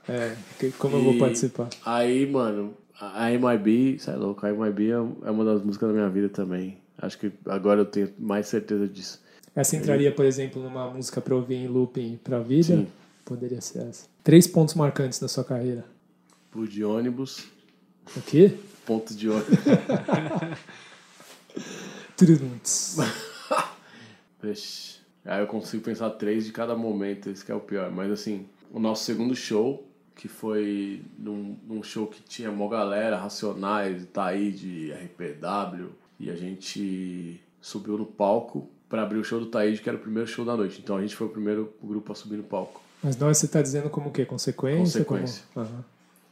É, como eu vou e participar? Aí, mano, a MIB, sai louco, a MIB é é uma das músicas da minha vida também. Acho que agora eu tenho mais certeza disso. Essa entraria, por exemplo, numa música pra ouvir em looping pra vida? Sim. Poderia ser essa. Três pontos marcantes na sua carreira. Por de ônibus, O quê? ponto de ônibus. <laughs> <laughs> Vixe. Aí eu consigo pensar três de cada momento, esse que é o pior. Mas assim, o nosso segundo show, que foi num, num show que tinha mó galera, Racionais, Taíde, RPW, e a gente subiu no palco pra abrir o show do Taíde, que era o primeiro show da noite. Então a gente foi o primeiro grupo a subir no palco. Mas nós você tá dizendo como o quê? Consequência? Consequência. Como... Aham.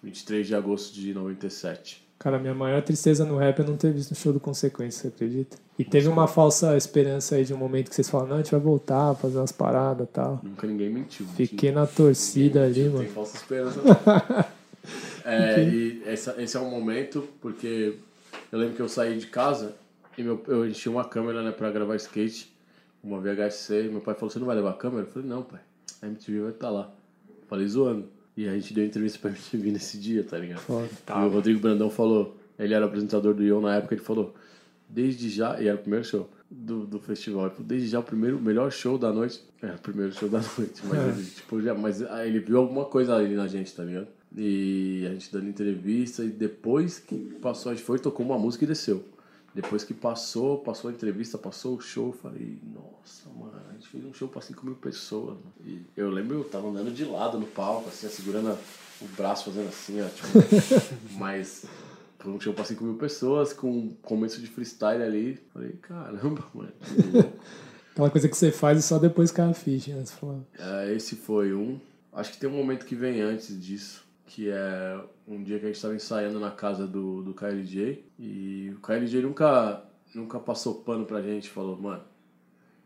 23 de agosto de 97. Cara, minha maior tristeza no rap é não ter visto o show do Consequência, você acredita? E teve uma falsa esperança aí de um momento que vocês falam, não, a gente vai voltar, fazer umas paradas e tal. Nunca ninguém mentiu. Fiquei na torcida ali, Não mano. tem falsa esperança. não. <laughs> é, e essa, esse é um momento porque eu lembro que eu saí de casa e meu, eu enchi uma câmera né, pra gravar skate, uma VHC. Meu pai falou: Você não vai levar a câmera? Eu falei: Não, pai, a MTV vai estar lá. Falei zoando. E a gente deu entrevista pra <laughs> MTV nesse dia, tá ligado? Foda. E o Rodrigo Brandão falou: Ele era apresentador do Ion na época, ele falou: Desde já, e era o primeiro show do, do festival. Ele falou, desde já o primeiro, melhor show da noite. É, o primeiro show da <laughs> noite. Mas, É. ele, tipo, já, mas ah, ele viu alguma coisa ali na gente, tá ligado? E a gente dando entrevista. E depois que passou, a gente foi, tocou uma música e desceu. Depois que passou, passou a entrevista, passou o show, eu falei, nossa, mano, a gente fez um show pra 5 mil pessoas. Mano. E eu lembro, eu tava andando de lado no palco, assim, segurando o braço, fazendo assim, ó, tipo, <laughs> mas foi um show pra 5 mil pessoas, com começo de freestyle ali. Falei, caramba, <laughs> mano. Aquela coisa que você faz e só depois cai a ficha, né? Você É, esse foi um. Acho que tem um momento que vem antes disso, que é um dia que a gente estava ensaiando na casa do, do KLJ e o KLJ nunca, nunca passou pano pra gente, falou, mano,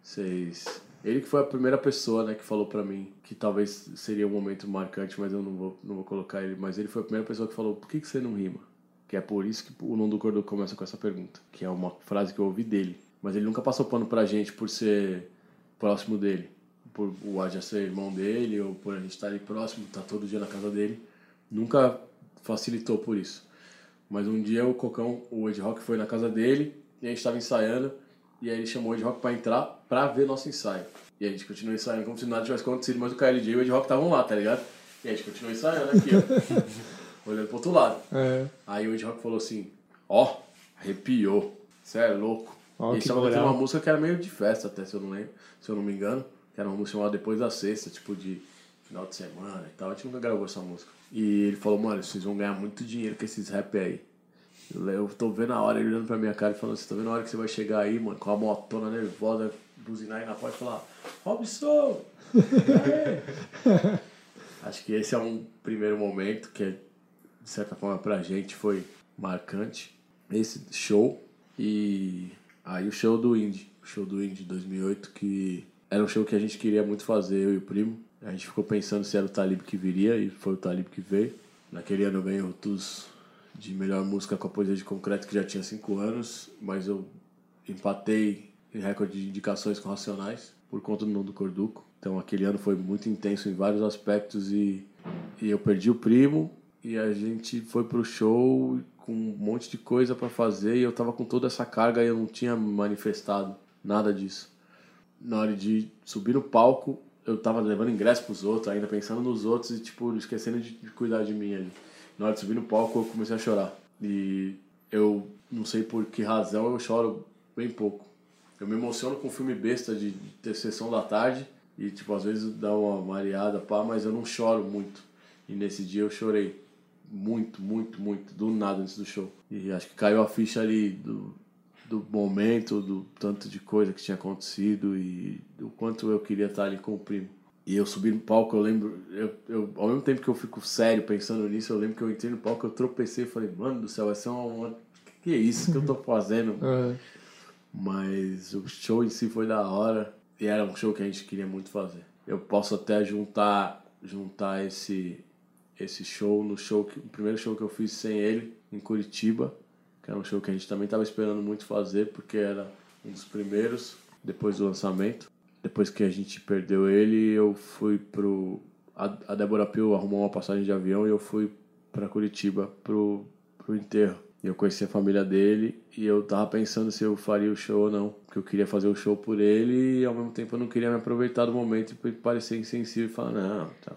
vocês... Ele que foi a primeira pessoa, né, que falou pra mim que talvez seria um momento marcante, mas eu não vou, não vou colocar ele, mas ele foi a primeira pessoa que falou, por que, que você não rima? Que é por isso que o nome do Cordo começa com essa pergunta, que é uma frase que eu ouvi dele. Mas ele nunca passou pano pra gente por ser próximo dele. Por o Adja ser irmão dele, ou por a gente estar ali próximo, estar todo dia na casa dele. Nunca facilitou por isso. Mas um dia o Cocão, o Ed Rock foi na casa dele, e a gente estava ensaiando, e aí ele chamou o Ed Rock pra entrar pra ver nosso ensaio. E a gente continuou ensaiando como se nada tivesse acontecido, mas o KLJ e o Ed Rock estavam lá, tá ligado? E a gente continuou ensaiando aqui, ó. <laughs> olhando pro outro lado. É. Aí o Ed Rock falou assim, ó, arrepiou. Você é louco. Ó, e estavam cantando uma música que era meio de festa até, se eu não lembro, se eu não me engano. Que era uma música chamada Depois da Sexta, tipo de final de semana e tal. A gente nunca gravou essa música. E ele falou, mano, vocês vão ganhar muito dinheiro com esses rap aí. Eu, tô vendo a hora, ele olhando pra minha cara e falando assim, tô vendo a hora que você vai chegar aí, mano, com a motona nervosa, buzinar aí na porta e falar, Robson! e aí?" Acho que esse é um primeiro momento que, de certa forma, pra gente foi marcante. Esse show e aí o show do Indie, o show do Indie de 2008, que era um show que a gente queria muito fazer, eu e o primo. A gente ficou pensando se era o Talib que viria e foi o Talib que veio. Naquele ano eu ganhei o TUS de melhor música com a poesia de concreto, que já tinha 5 anos, mas eu empatei em recorde de indicações com Racionais por conta do nome do Corduco. Então aquele ano foi muito intenso em vários aspectos e, e eu perdi o primo e a gente foi pro show com um monte de coisa para fazer e eu tava com toda essa carga e eu não tinha manifestado nada disso. Na hora de subir no palco, eu tava levando ingresso pros outros, ainda pensando nos outros e tipo esquecendo de, cuidar de mim ali. Na hora de subir no palco, eu comecei a chorar. E eu não sei por que razão eu choro bem pouco. Eu me emociono com filme besta de, de ter sessão da tarde e, tipo, às vezes dá uma mareada, pá, mas eu não choro muito. E nesse dia eu chorei muito, muito, muito, do nada antes do show. E acho que caiu a ficha ali do, do momento, do tanto de coisa que tinha acontecido e do quanto eu queria estar ali com o primo. E eu subi no palco, eu lembro, eu, eu, ao mesmo tempo que eu fico sério pensando nisso, eu lembro que eu entrei no palco, eu tropecei e falei, mano do céu, vai ser uma. uma que é isso que eu tô <laughs> fazendo? É. Mas o show em si foi da hora e era um show que a gente queria muito fazer. Eu posso até juntar juntar esse esse show no show que, o primeiro show que eu fiz sem ele em Curitiba, que era um show que a gente também estava esperando muito fazer porque era um dos primeiros depois do lançamento. Depois que a gente perdeu ele, eu fui pro a, Débora Pio arrumou uma passagem de avião e eu fui para Curitiba pro pro enterro. E eu conheci a família dele e eu tava pensando se eu faria o show ou não. Porque eu queria fazer o show por ele e ao mesmo tempo eu não queria me aproveitar do momento e parecer insensível e falar, não, tá,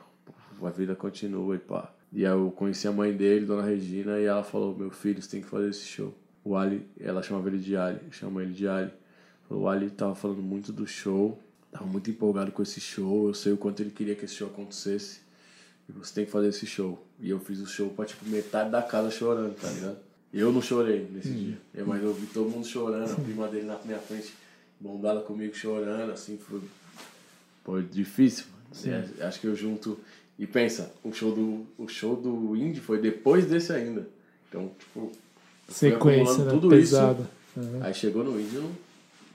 a vida continua e pá. E aí eu conheci a mãe dele, Dona Regina, e ela falou, meu filho, você tem que fazer esse show. O Ali, ela chamava ele de Ali, chama ele de Ali. O Ali tava falando muito do show, tava muito empolgado com esse show, eu sei o quanto ele queria que esse show acontecesse. E você tem que fazer esse show. E eu fiz o show pra, tipo, metade da casa chorando, tá ligado? Eu não chorei nesse dia, eu, mas eu vi todo mundo chorando, a prima dele na minha frente, bondada comigo chorando, assim, foi, foi difícil. É, acho que eu junto. E pensa, o show do, o show do Indy foi depois desse ainda. Então, tipo, Sequência, né? tudo Pesada. isso. Uhum. Aí chegou no Indy,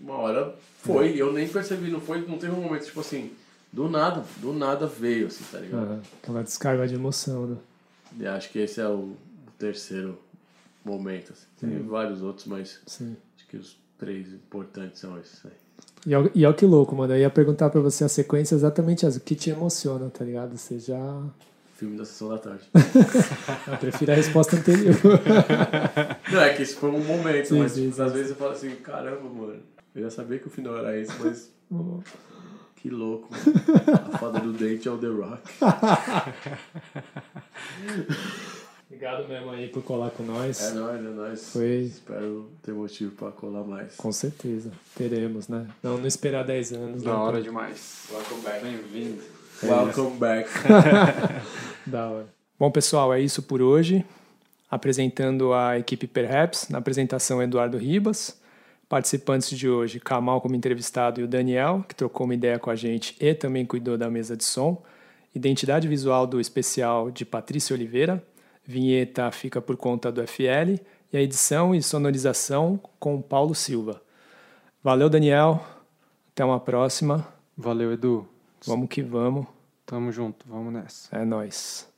uma hora foi, e eu nem percebi, não foi, não teve um momento, tipo assim, do nada, do nada veio, assim, tá ligado? Uhum. Aquela descarga de emoção, né? E acho que esse é o, terceiro momento. Assim. Tem Uhum. vários outros, mas Sim. acho que os três importantes são esses aí. E olha e olha que louco, mano. Eu ia perguntar pra você a sequência exatamente essa. O que te emociona, tá ligado? Você já. Filme da Sessão da Tarde. <laughs> Eu prefiro a resposta anterior. <laughs> Não, é que isso foi um momento, Sim, mas sim, tipo, às vezes eu falo assim, caramba, mano, eu já sabia que o final era esse, mas <laughs> que louco, mano. A fada do dente é o The Rock. Obrigado mesmo aí por colar com nós. É nóis, é nóis. Foi- Espero ter motivo pra colar mais. Com certeza. Teremos, né? Não, não esperar 10 anos. Da né? hora demais. Welcome back. Bem-vindo. Welcome back. <laughs> Da hora. Bom, pessoal, é isso por hoje. Apresentando a equipe Perhaps, na apresentação Eduardo Ribas. Participantes de hoje, Kamal como entrevistado e o Daniel, que trocou uma ideia com a gente e também cuidou da mesa de som. identidade visual do especial de Patrícia Oliveira, vinheta fica por conta do FL e a edição e sonorização com Paulo Silva. Valeu, Daniel. Até uma próxima. Valeu, Edu. Vamos que vamos. Tamo junto, vamos nessa. É nóis.